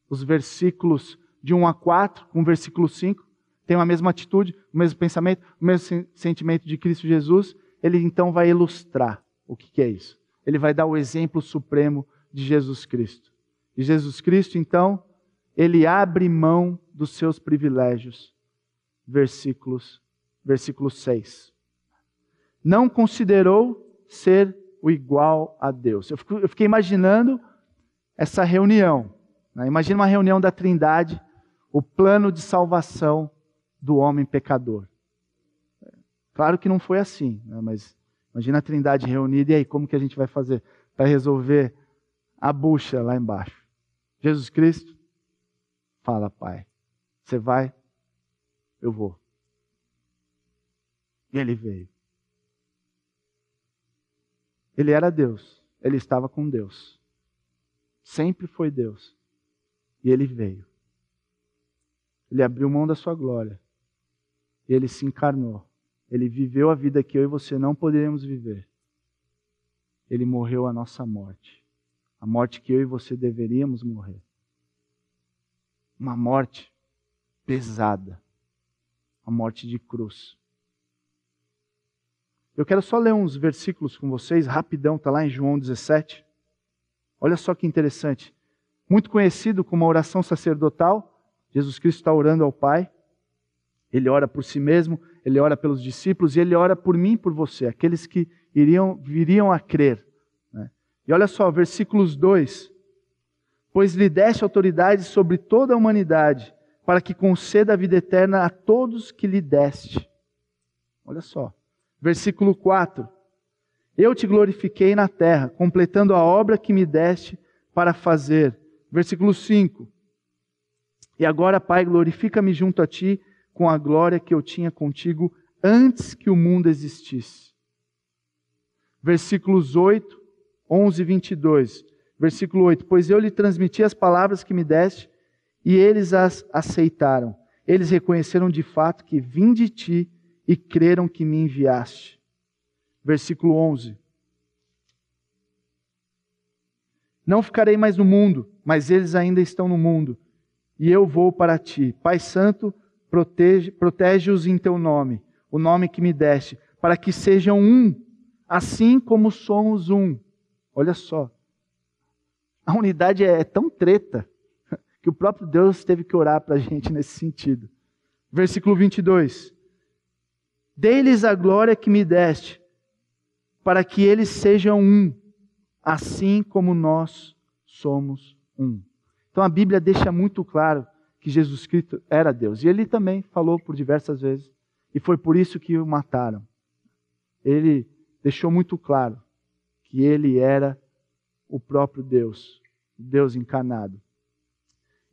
os versículos de 1 a 4, com o versículo 5, tem a mesma atitude, o mesmo pensamento, o mesmo sentimento de Cristo Jesus, ele então vai ilustrar o que é isso. Ele vai dar o exemplo supremo de Jesus Cristo. E Jesus Cristo, então, ele abre mão dos seus privilégios versículos, versículo 6. Não considerou ser o igual a Deus. Eu, fico, eu fiquei imaginando essa reunião. Né? Imagina uma reunião da Trindade, o plano de salvação do homem pecador. Claro que não foi assim, né? mas imagina a Trindade reunida e aí como que a gente vai fazer para resolver a bucha lá embaixo? Jesus Cristo fala, Pai, Você vai? Eu vou. E ele veio. Ele era Deus, ele estava com Deus. Sempre foi Deus. E ele veio. Ele abriu mão da sua glória. Ele se encarnou. Ele viveu a vida que eu e você não poderíamos viver. Ele morreu a nossa morte. A morte que eu e você deveríamos morrer. Uma morte pesada. A morte de cruz. Eu quero só ler uns versículos com vocês, rapidão, está lá em João 17. Olha só que interessante. Muito conhecido como a oração sacerdotal, Jesus Cristo está orando ao Pai. Ele ora por si mesmo, ele ora pelos discípulos e ele ora por mim por você, aqueles que iriam, viriam a crer. Né? E olha só, versículos 2: Pois lhe deste autoridade sobre toda a humanidade, para que conceda a vida eterna a todos que lhe deste. Olha só. Versículo 4: Eu te glorifiquei na terra, completando a obra que me deste para fazer. Versículo 5: E agora, Pai, glorifica-me junto a ti com a glória que eu tinha contigo antes que o mundo existisse. Versículos 8, 11 e 22. Versículo 8: Pois eu lhe transmiti as palavras que me deste, e eles as aceitaram. Eles reconheceram de fato que vim de ti e creram que me enviaste. Versículo 11. Não ficarei mais no mundo, mas eles ainda estão no mundo, e eu vou para ti. Pai Santo, protege-os protege em teu nome, o nome que me deste, para que sejam um, assim como somos um. Olha só. A unidade é tão treta que o próprio Deus teve que orar para a [LAUGHS] gente nesse sentido. Versículo 22. Dei-lhes a glória que me deste, para que eles sejam um, assim como nós somos um. Então a Bíblia deixa muito claro que Jesus Cristo era Deus. E ele também falou por diversas vezes. E foi por isso que o mataram. Ele deixou muito claro que ele era o próprio Deus, Deus encarnado.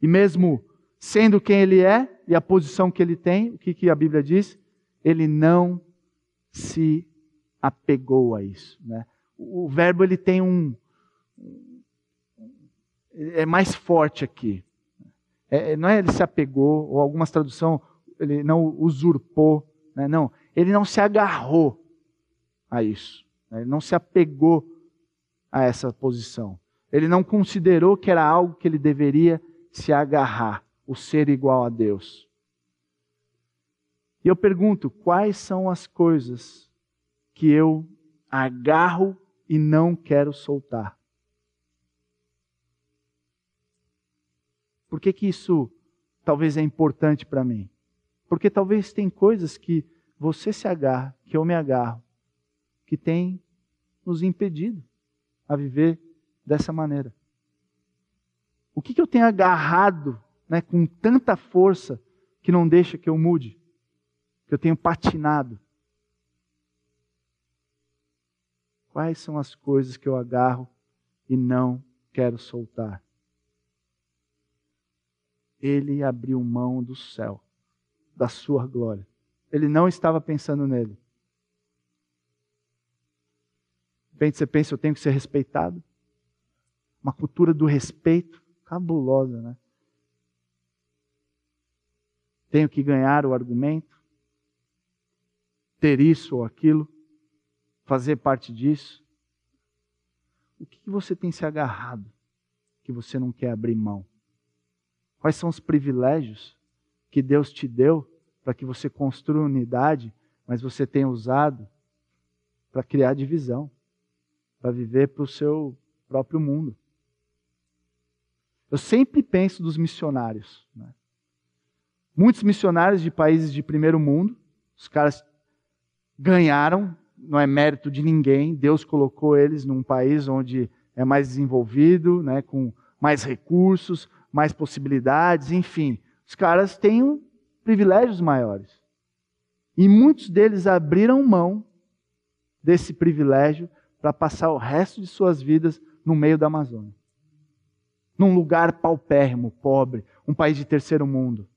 E mesmo sendo quem ele é e a posição que ele tem, o que, que a Bíblia diz? ele não se apegou a isso. Né? O verbo ele tem um. É mais forte aqui. É, não é ele se apegou, ou algumas traduções, ele não usurpou. Né? Não, ele não se agarrou a isso. Né? Ele não se apegou a essa posição. Ele não considerou que era algo que ele deveria se agarrar, o ser igual a Deus. E eu pergunto: quais são as coisas que eu agarro e não quero soltar? Por que, que isso talvez é importante para mim? Porque talvez tem coisas que você se agarra, que eu me agarro, que tem nos impedido a viver dessa maneira. O que, que eu tenho agarrado né, com tanta força que não deixa que eu mude? que eu tenho patinado? Quais são as coisas que eu agarro e não quero soltar? Ele abriu mão do céu, da sua glória. Ele não estava pensando nele. De repente você pensa, eu tenho que ser respeitado. Uma cultura do respeito cabulosa, né? Tenho que ganhar o argumento ter isso ou aquilo, fazer parte disso? O que você tem se agarrado que você não quer abrir mão? Quais são os privilégios que Deus te deu para que você construa unidade, mas você tem usado para criar divisão, para viver para o seu próprio mundo? Eu sempre penso dos missionários. Né? Muitos missionários de países de primeiro mundo, os caras ganharam, não é mérito de ninguém. Deus colocou eles num país onde é mais desenvolvido, né, com mais recursos, mais possibilidades, enfim. Os caras têm privilégios maiores. E muitos deles abriram mão desse privilégio para passar o resto de suas vidas no meio da Amazônia. Num lugar paupérrimo, pobre, um país de terceiro mundo.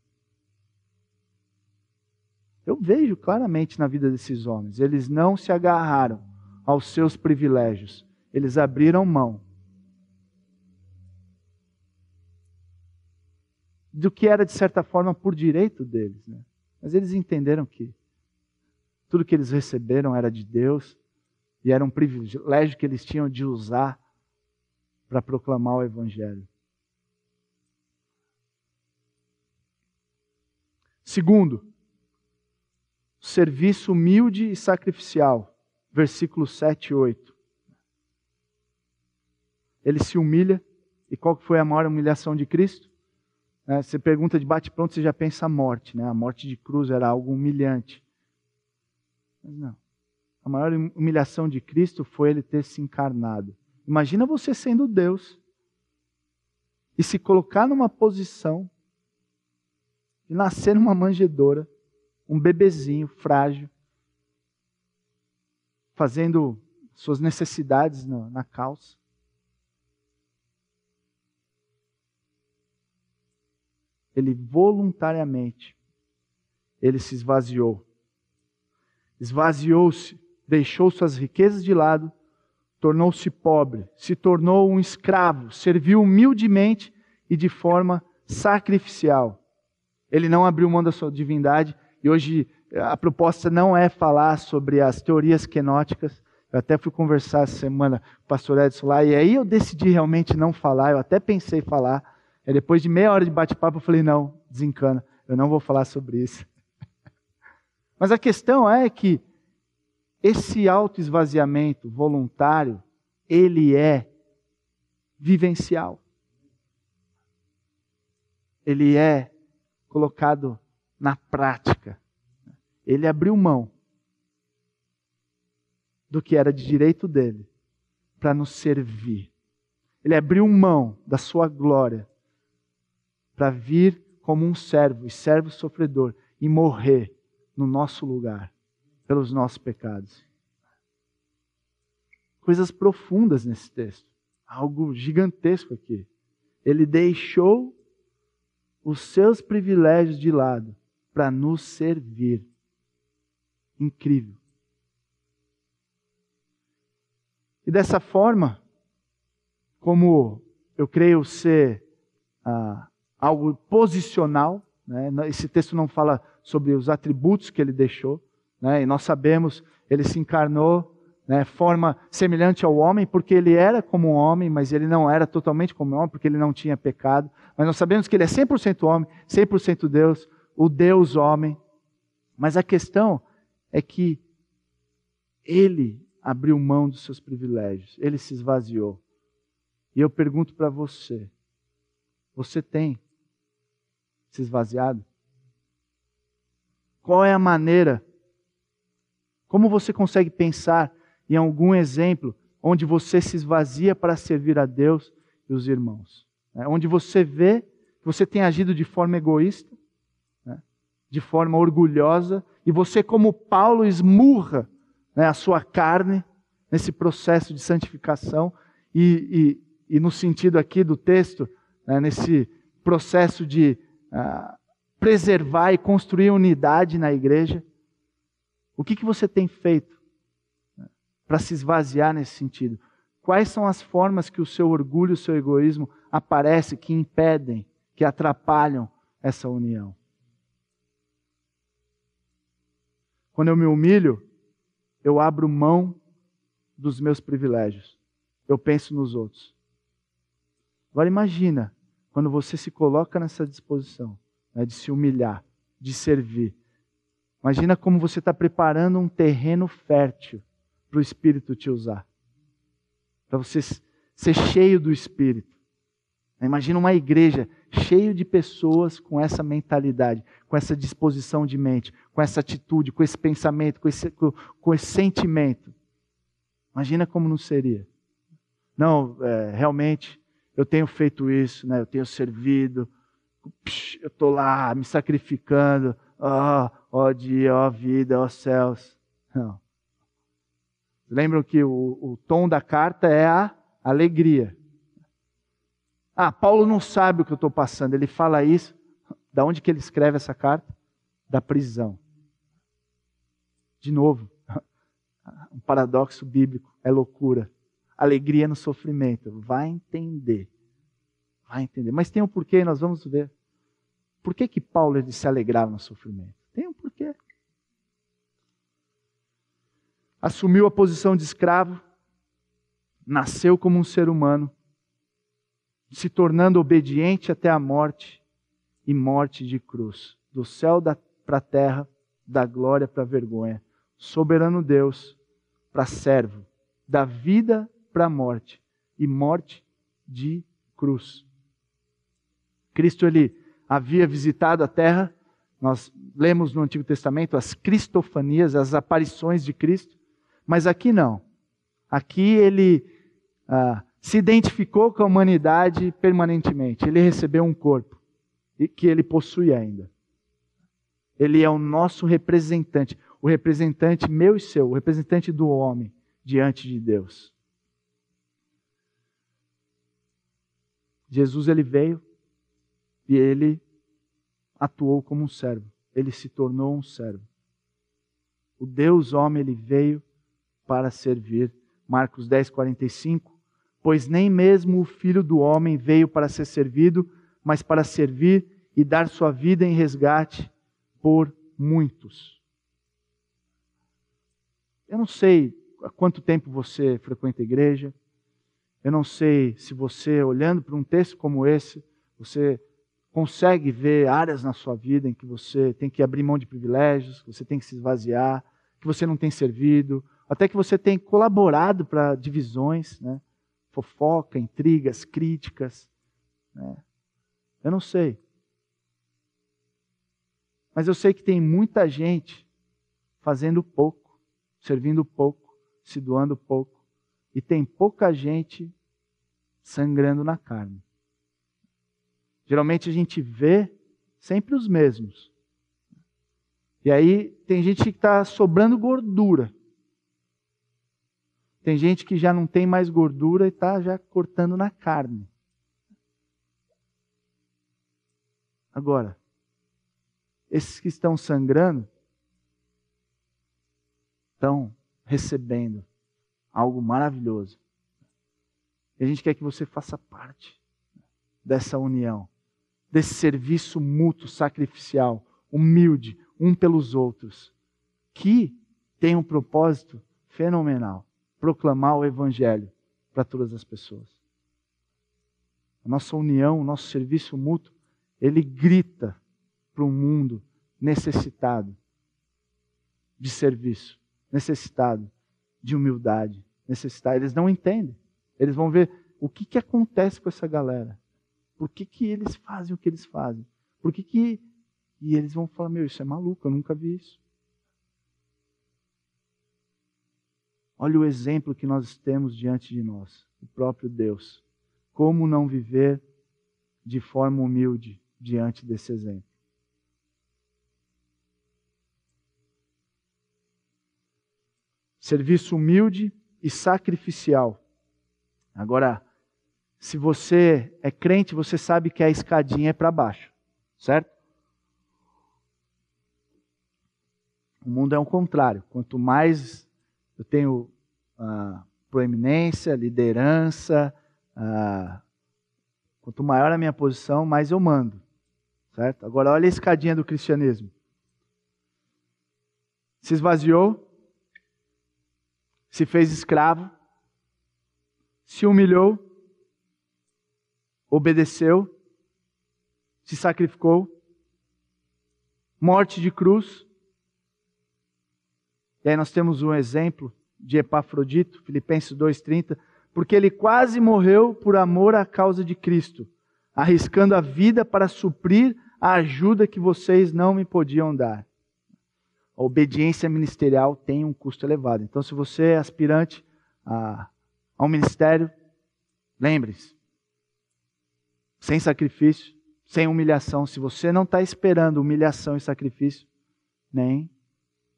Eu vejo claramente na vida desses homens, eles não se agarraram aos seus privilégios, eles abriram mão do que era, de certa forma, por direito deles. Né? Mas eles entenderam que tudo que eles receberam era de Deus e era um privilégio que eles tinham de usar para proclamar o Evangelho. Segundo, serviço humilde e sacrificial. Versículos 7 e 8. Ele se humilha. E qual foi a maior humilhação de Cristo? É, você pergunta de bate-pronto, você já pensa a morte. Né? A morte de cruz era algo humilhante. Mas não. A maior humilhação de Cristo foi ele ter se encarnado. Imagina você sendo Deus e se colocar numa posição de nascer numa manjedoura, um bebezinho frágil, fazendo suas necessidades na, na calça. Ele voluntariamente, ele se esvaziou. Esvaziou-se, deixou suas riquezas de lado, tornou-se pobre, se tornou um escravo, serviu humildemente e de forma sacrificial. Ele não abriu mão da sua divindade e hoje a proposta não é falar sobre as teorias quenóticas. Eu até fui conversar essa semana com o pastor Edson lá e aí eu decidi realmente não falar. Eu até pensei falar. E depois de meia hora de bate-papo eu falei: não, desencana, eu não vou falar sobre isso. [LAUGHS] Mas a questão é que esse autoesvaziamento voluntário, ele é vivencial. Ele é colocado na prática. Ele abriu mão do que era de direito dele para nos servir. Ele abriu mão da sua glória para vir como um servo e servo sofredor e morrer no nosso lugar pelos nossos pecados. Coisas profundas nesse texto, algo gigantesco aqui. Ele deixou os seus privilégios de lado para nos servir. Incrível. E dessa forma, como eu creio ser ah, algo posicional, né? esse texto não fala sobre os atributos que ele deixou, né? e nós sabemos, ele se encarnou né, forma semelhante ao homem, porque ele era como um homem, mas ele não era totalmente como um homem, porque ele não tinha pecado. Mas nós sabemos que ele é 100% homem, 100% Deus, o Deus homem. Mas a questão é que ele abriu mão dos seus privilégios, ele se esvaziou. E eu pergunto para você: você tem se esvaziado? Qual é a maneira? Como você consegue pensar em algum exemplo onde você se esvazia para servir a Deus e os irmãos. Né? Onde você vê que você tem agido de forma egoísta, né? de forma orgulhosa, e você, como Paulo, esmurra né, a sua carne nesse processo de santificação, e, e, e no sentido aqui do texto, né, nesse processo de uh, preservar e construir unidade na igreja. O que, que você tem feito para se esvaziar nesse sentido? Quais são as formas que o seu orgulho, o seu egoísmo aparece que impedem, que atrapalham essa união? Quando eu me humilho, eu abro mão dos meus privilégios. Eu penso nos outros. Agora imagina quando você se coloca nessa disposição né, de se humilhar, de servir. Imagina como você está preparando um terreno fértil para o Espírito te usar. Para você ser cheio do Espírito. Imagina uma igreja cheia de pessoas com essa mentalidade, com essa disposição de mente, com essa atitude, com esse pensamento, com esse, com, com esse sentimento. Imagina como não seria. Não, é, realmente, eu tenho feito isso, né? eu tenho servido, eu estou lá me sacrificando, ó oh, oh dia, ó oh vida, ó céus. Não. Lembram que o, o tom da carta é a alegria. Ah, Paulo não sabe o que eu estou passando. Ele fala isso. Da onde que ele escreve essa carta? Da prisão. De novo, [LAUGHS] um paradoxo bíblico, é loucura. Alegria no sofrimento. Vai entender. Vai entender. Mas tem um porquê, nós vamos ver. Por que, que Paulo se alegrava no sofrimento? Assumiu a posição de escravo, nasceu como um ser humano, se tornando obediente até a morte e morte de cruz. Do céu para a terra, da glória para a vergonha. Soberano Deus para servo, da vida para a morte e morte de cruz. Cristo ele havia visitado a terra, nós lemos no Antigo Testamento as cristofanias, as aparições de Cristo, mas aqui não. Aqui ele ah, se identificou com a humanidade permanentemente. Ele recebeu um corpo e que ele possui ainda. Ele é o nosso representante, o representante meu e seu, o representante do homem diante de Deus. Jesus ele veio e ele atuou como um servo. Ele se tornou um servo. O Deus homem ele veio para servir. Marcos 10, 45. Pois nem mesmo o filho do homem veio para ser servido, mas para servir e dar sua vida em resgate por muitos. Eu não sei há quanto tempo você frequenta a igreja, eu não sei se você, olhando para um texto como esse, você consegue ver áreas na sua vida em que você tem que abrir mão de privilégios, que você tem que se esvaziar, que você não tem servido, até que você tem colaborado para divisões, né? fofoca, intrigas, críticas. Né? Eu não sei. Mas eu sei que tem muita gente fazendo pouco, servindo pouco, se doando pouco. E tem pouca gente sangrando na carne. Geralmente a gente vê sempre os mesmos. E aí tem gente que está sobrando gordura. Tem gente que já não tem mais gordura e está já cortando na carne. Agora, esses que estão sangrando estão recebendo algo maravilhoso. E a gente quer que você faça parte dessa união, desse serviço mútuo, sacrificial, humilde, um pelos outros, que tem um propósito fenomenal proclamar o Evangelho para todas as pessoas. A nossa união, o nosso serviço mútuo, ele grita para um mundo necessitado de serviço, necessitado de humildade, necessitado. Eles não entendem. Eles vão ver o que, que acontece com essa galera. Por que, que eles fazem o que eles fazem? Por que, que. E eles vão falar: Meu, isso é maluco, eu nunca vi isso. Olha o exemplo que nós temos diante de nós, o próprio Deus. Como não viver de forma humilde diante desse exemplo? Serviço humilde e sacrificial. Agora, se você é crente, você sabe que a escadinha é para baixo, certo? O mundo é o contrário. Quanto mais eu tenho proeminência, liderança, quanto maior a minha posição, mais eu mando. Certo? Agora, olha a escadinha do cristianismo. Se esvaziou, se fez escravo, se humilhou, obedeceu, se sacrificou, morte de cruz. E aí nós temos um exemplo de Epafrodito, Filipenses 2,30, porque ele quase morreu por amor à causa de Cristo, arriscando a vida para suprir a ajuda que vocês não me podiam dar. A obediência ministerial tem um custo elevado. Então, se você é aspirante a, a um ministério, lembre-se: sem sacrifício, sem humilhação, se você não está esperando humilhação e sacrifício, nem,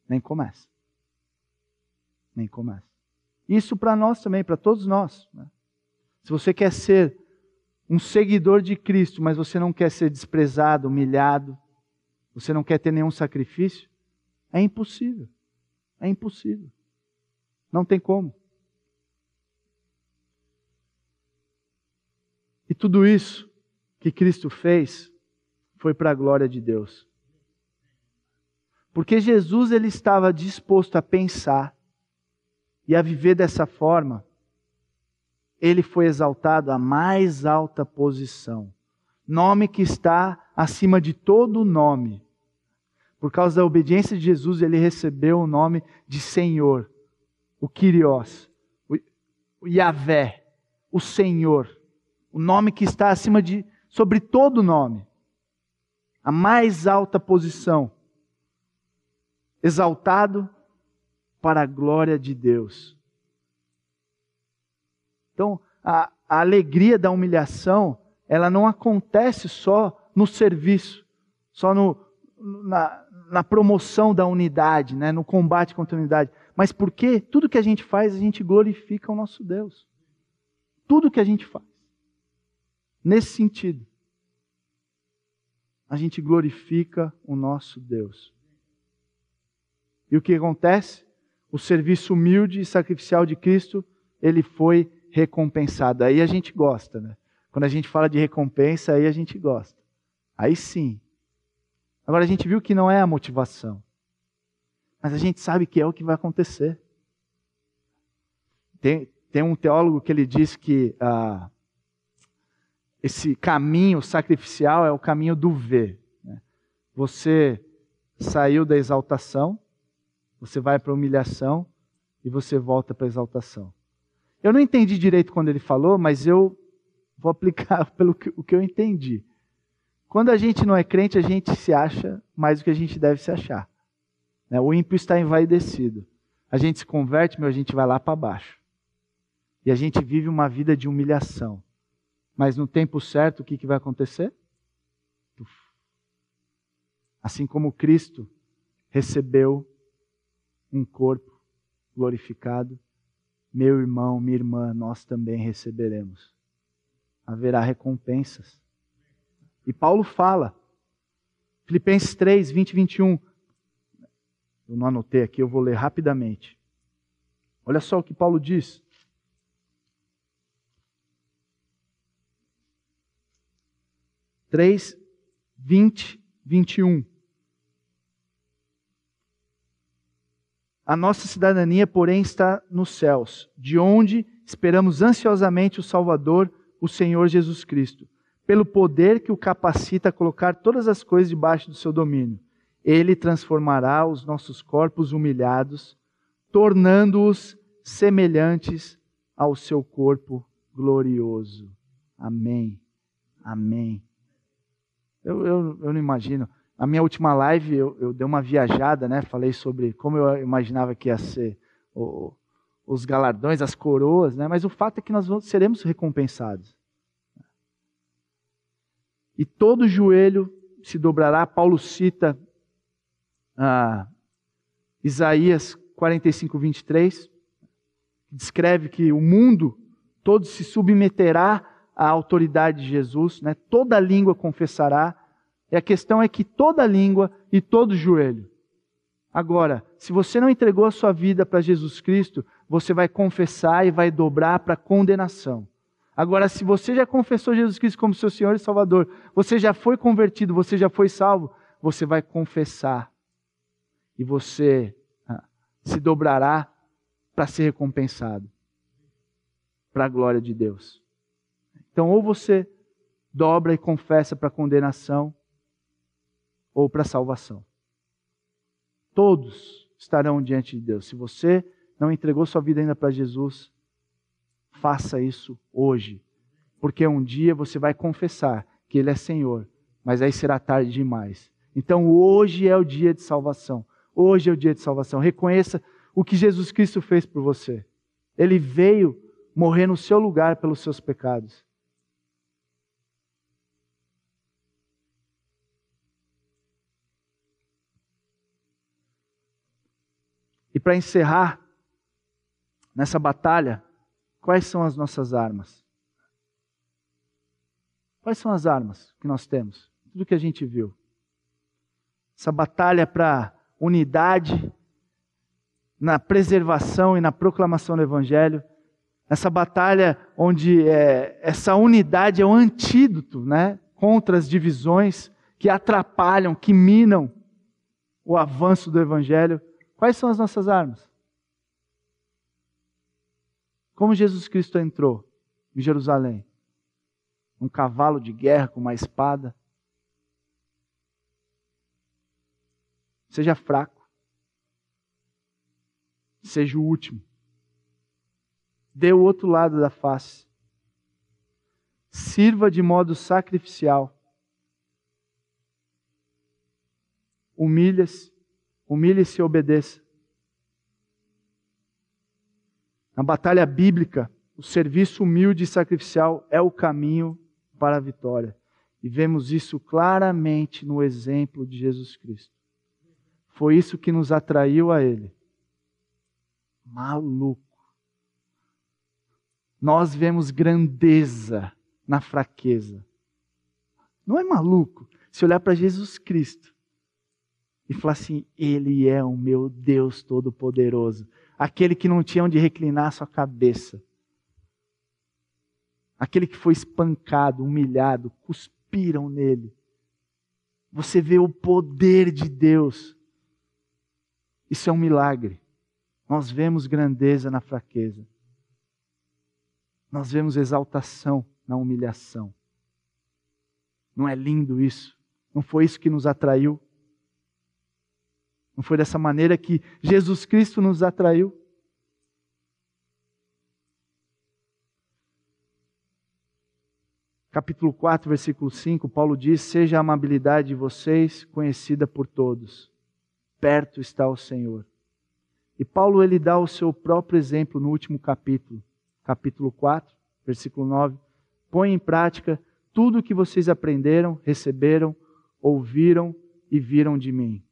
nem comece nem começa. Isso para nós também, para todos nós. Né? Se você quer ser um seguidor de Cristo, mas você não quer ser desprezado, humilhado, você não quer ter nenhum sacrifício, é impossível. É impossível. Não tem como. E tudo isso que Cristo fez foi para a glória de Deus. Porque Jesus ele estava disposto a pensar e a viver dessa forma. Ele foi exaltado à mais alta posição. Nome que está acima de todo nome. Por causa da obediência de Jesus, ele recebeu o nome de Senhor, o Kyrios, o Yahvé, o Senhor, o nome que está acima de sobre todo nome. A mais alta posição exaltado para a glória de Deus. Então, a, a alegria da humilhação, ela não acontece só no serviço, só no, na, na promoção da unidade, né, no combate contra a unidade, mas porque tudo que a gente faz, a gente glorifica o nosso Deus. Tudo que a gente faz. Nesse sentido, a gente glorifica o nosso Deus. E o que acontece? O serviço humilde e sacrificial de Cristo, ele foi recompensado. Aí a gente gosta, né? Quando a gente fala de recompensa, aí a gente gosta. Aí sim. Agora a gente viu que não é a motivação. Mas a gente sabe que é o que vai acontecer. Tem, tem um teólogo que ele diz que ah, esse caminho sacrificial é o caminho do ver. Né? Você saiu da exaltação, você vai para a humilhação e você volta para a exaltação. Eu não entendi direito quando ele falou, mas eu vou aplicar [LAUGHS] pelo que, o que eu entendi. Quando a gente não é crente, a gente se acha mais do que a gente deve se achar. Né? O ímpio está envaidecido. A gente se converte, meu, a gente vai lá para baixo. E a gente vive uma vida de humilhação. Mas no tempo certo, o que, que vai acontecer? Assim como Cristo recebeu um corpo glorificado, meu irmão, minha irmã, nós também receberemos. Haverá recompensas. E Paulo fala, Filipenses 3, 20 e 21. Eu não anotei aqui, eu vou ler rapidamente. Olha só o que Paulo diz. Três, vinte, vinte e um. A nossa cidadania, porém, está nos céus, de onde esperamos ansiosamente o Salvador, o Senhor Jesus Cristo, pelo poder que o capacita a colocar todas as coisas debaixo do seu domínio. Ele transformará os nossos corpos humilhados, tornando-os semelhantes ao seu corpo glorioso. Amém. Amém. Eu, eu, eu não imagino. A minha última live eu, eu dei uma viajada, né? Falei sobre como eu imaginava que ia ser o, os galardões, as coroas, né? Mas o fato é que nós vamos, seremos recompensados. E todo joelho se dobrará. Paulo cita ah, Isaías 45, 23, que descreve que o mundo todo se submeterá à autoridade de Jesus, né? toda língua confessará e a questão é que toda língua e todo joelho. Agora, se você não entregou a sua vida para Jesus Cristo, você vai confessar e vai dobrar para condenação. Agora, se você já confessou Jesus Cristo como seu Senhor e Salvador, você já foi convertido, você já foi salvo, você vai confessar e você ah, se dobrará para ser recompensado para a glória de Deus. Então, ou você dobra e confessa para condenação, ou para a salvação. Todos estarão diante de Deus. Se você não entregou sua vida ainda para Jesus, faça isso hoje. Porque um dia você vai confessar que Ele é Senhor, mas aí será tarde demais. Então hoje é o dia de salvação. Hoje é o dia de salvação. Reconheça o que Jesus Cristo fez por você. Ele veio morrer no seu lugar pelos seus pecados. Para encerrar nessa batalha, quais são as nossas armas? Quais são as armas que nós temos? Tudo que a gente viu. Essa batalha para unidade na preservação e na proclamação do Evangelho, essa batalha onde é, essa unidade é o antídoto né, contra as divisões que atrapalham, que minam o avanço do Evangelho. Quais são as nossas armas? Como Jesus Cristo entrou em Jerusalém? Um cavalo de guerra com uma espada? Seja fraco. Seja o último. Dê o outro lado da face. Sirva de modo sacrificial. Humilha-se, humilhe-se e obedeça. Na batalha bíblica, o serviço humilde e sacrificial é o caminho para a vitória. E vemos isso claramente no exemplo de Jesus Cristo. Foi isso que nos atraiu a Ele. Maluco. Nós vemos grandeza na fraqueza. Não é maluco se olhar para Jesus Cristo e falar assim: Ele é o meu Deus Todo-Poderoso, aquele que não tinha onde reclinar sua cabeça, aquele que foi espancado, humilhado, cuspiram nele. Você vê o poder de Deus isso é um milagre. Nós vemos grandeza na fraqueza. Nós vemos exaltação na humilhação. Não é lindo isso? Não foi isso que nos atraiu? Não foi dessa maneira que Jesus Cristo nos atraiu? Capítulo 4, versículo 5, Paulo diz: Seja a amabilidade de vocês conhecida por todos perto está o Senhor. E Paulo ele dá o seu próprio exemplo no último capítulo, capítulo 4, versículo 9. Põe em prática tudo o que vocês aprenderam, receberam, ouviram e viram de mim.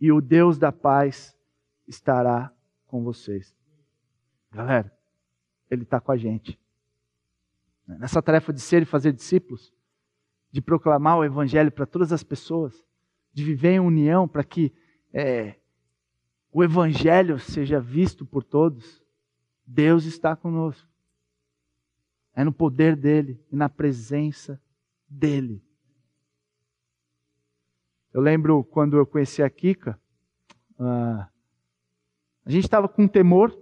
E o Deus da paz estará com vocês. Galera, Ele está com a gente. Nessa tarefa de ser e fazer discípulos, de proclamar o Evangelho para todas as pessoas, de viver em união para que é, o Evangelho seja visto por todos, Deus está conosco. É no poder dEle e na presença dEle. Eu lembro quando eu conheci a Kika, uh, a gente estava com temor,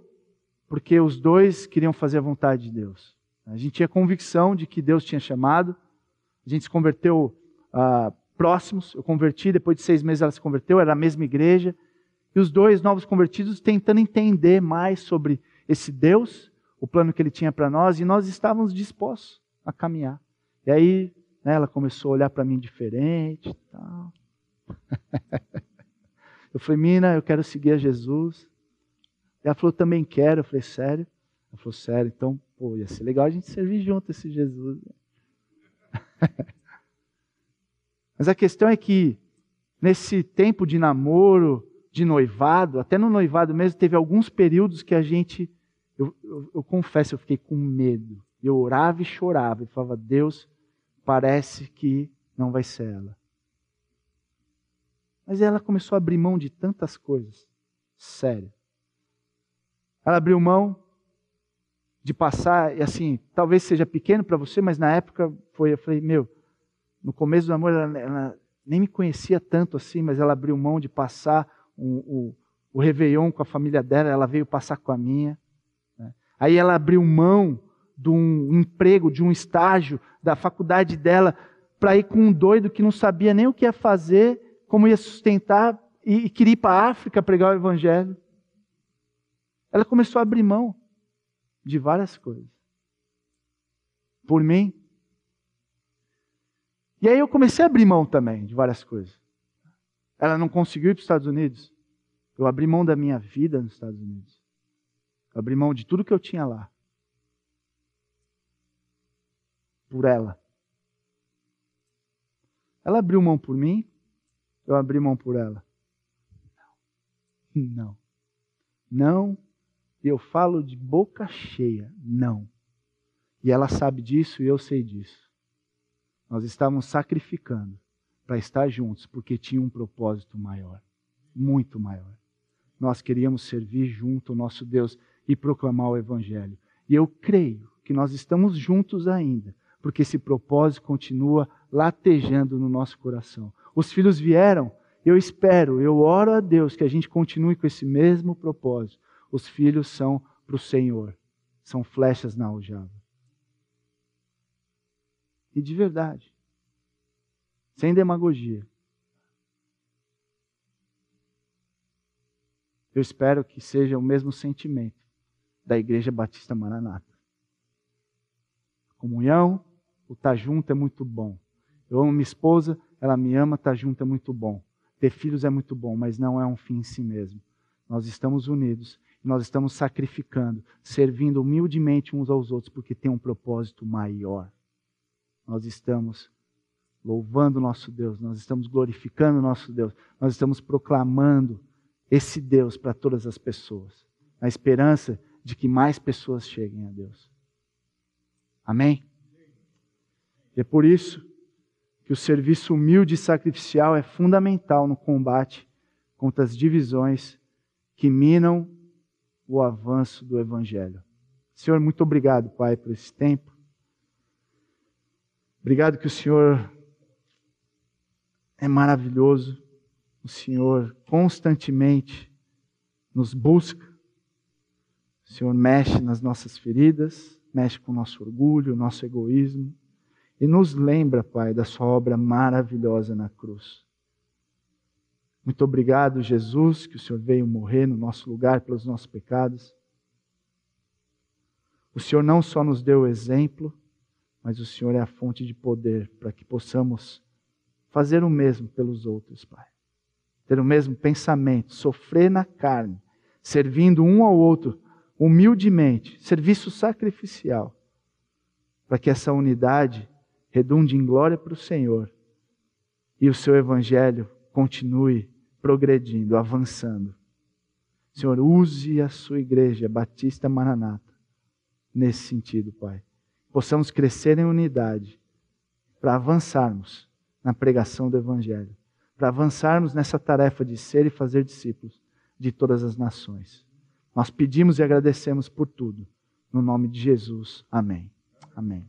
porque os dois queriam fazer a vontade de Deus. A gente tinha convicção de que Deus tinha chamado, a gente se converteu uh, próximos. Eu converti, depois de seis meses ela se converteu, era a mesma igreja. E os dois novos convertidos tentando entender mais sobre esse Deus, o plano que ele tinha para nós, e nós estávamos dispostos a caminhar. E aí né, ela começou a olhar para mim diferente. Tal. [LAUGHS] eu falei, Mina, eu quero seguir a Jesus. Ela falou, também quero. Eu falei, sério? Ela falou, sério. Então, pô, ia ser legal a gente servir junto esse Jesus. [LAUGHS] Mas a questão é que, nesse tempo de namoro, de noivado, até no noivado mesmo, teve alguns períodos que a gente, eu, eu, eu confesso, eu fiquei com medo. Eu orava e chorava e falava: Deus, parece que não vai ser ela. Mas ela começou a abrir mão de tantas coisas. Sério. Ela abriu mão de passar, e assim, talvez seja pequeno para você, mas na época foi, eu falei, meu, no começo do amor, ela, ela, nem me conhecia tanto assim, mas ela abriu mão de passar o, o, o Réveillon com a família dela, ela veio passar com a minha. Né? Aí ela abriu mão de um emprego, de um estágio da faculdade dela, para ir com um doido que não sabia nem o que ia fazer, como ia sustentar, e, e queria ir para a África pregar o Evangelho. Ela começou a abrir mão de várias coisas. Por mim, e aí eu comecei a abrir mão também de várias coisas. Ela não conseguiu ir para os Estados Unidos. Eu abri mão da minha vida nos Estados Unidos. Eu abri mão de tudo que eu tinha lá. Por ela. Ela abriu mão por mim, eu abri mão por ela. Não. Não. Eu falo de boca cheia. Não. E ela sabe disso e eu sei disso. Nós estávamos sacrificando para estar juntos, porque tinha um propósito maior, muito maior. nós queríamos servir junto ao nosso Deus e proclamar o Evangelho. E eu creio que nós estamos juntos ainda, porque esse propósito continua latejando no nosso coração. Os filhos vieram, eu espero, eu oro a Deus que a gente continue com esse mesmo propósito. Os filhos são para o Senhor, são flechas na aljava. E de verdade, sem demagogia. Eu espero que seja o mesmo sentimento da Igreja Batista Maranata. Comunhão, o estar tá junto é muito bom. Eu amo minha esposa, ela me ama, estar tá junto é muito bom. Ter filhos é muito bom, mas não é um fim em si mesmo. Nós estamos unidos, nós estamos sacrificando, servindo humildemente uns aos outros, porque tem um propósito maior. Nós estamos louvando nosso Deus, nós estamos glorificando nosso Deus, nós estamos proclamando esse Deus para todas as pessoas, na esperança de que mais pessoas cheguem a Deus. Amém? E é por isso que o serviço humilde e sacrificial é fundamental no combate contra as divisões que minam o avanço do Evangelho. Senhor, muito obrigado, Pai, por esse tempo. Obrigado que o Senhor é maravilhoso. O Senhor constantemente nos busca. O Senhor mexe nas nossas feridas, mexe com o nosso orgulho, o nosso egoísmo. E nos lembra, Pai, da Sua obra maravilhosa na cruz. Muito obrigado, Jesus, que o Senhor veio morrer no nosso lugar pelos nossos pecados. O Senhor não só nos deu o exemplo, mas o Senhor é a fonte de poder para que possamos fazer o mesmo pelos outros, Pai. Ter o mesmo pensamento, sofrer na carne, servindo um ao outro humildemente, serviço sacrificial, para que essa unidade redunde em glória para o Senhor e o seu evangelho continue progredindo, avançando. Senhor, use a sua igreja, Batista Maranata, nesse sentido, Pai. Possamos crescer em unidade para avançarmos na pregação do Evangelho, para avançarmos nessa tarefa de ser e fazer discípulos de todas as nações. Nós pedimos e agradecemos por tudo. No nome de Jesus. Amém. Amém.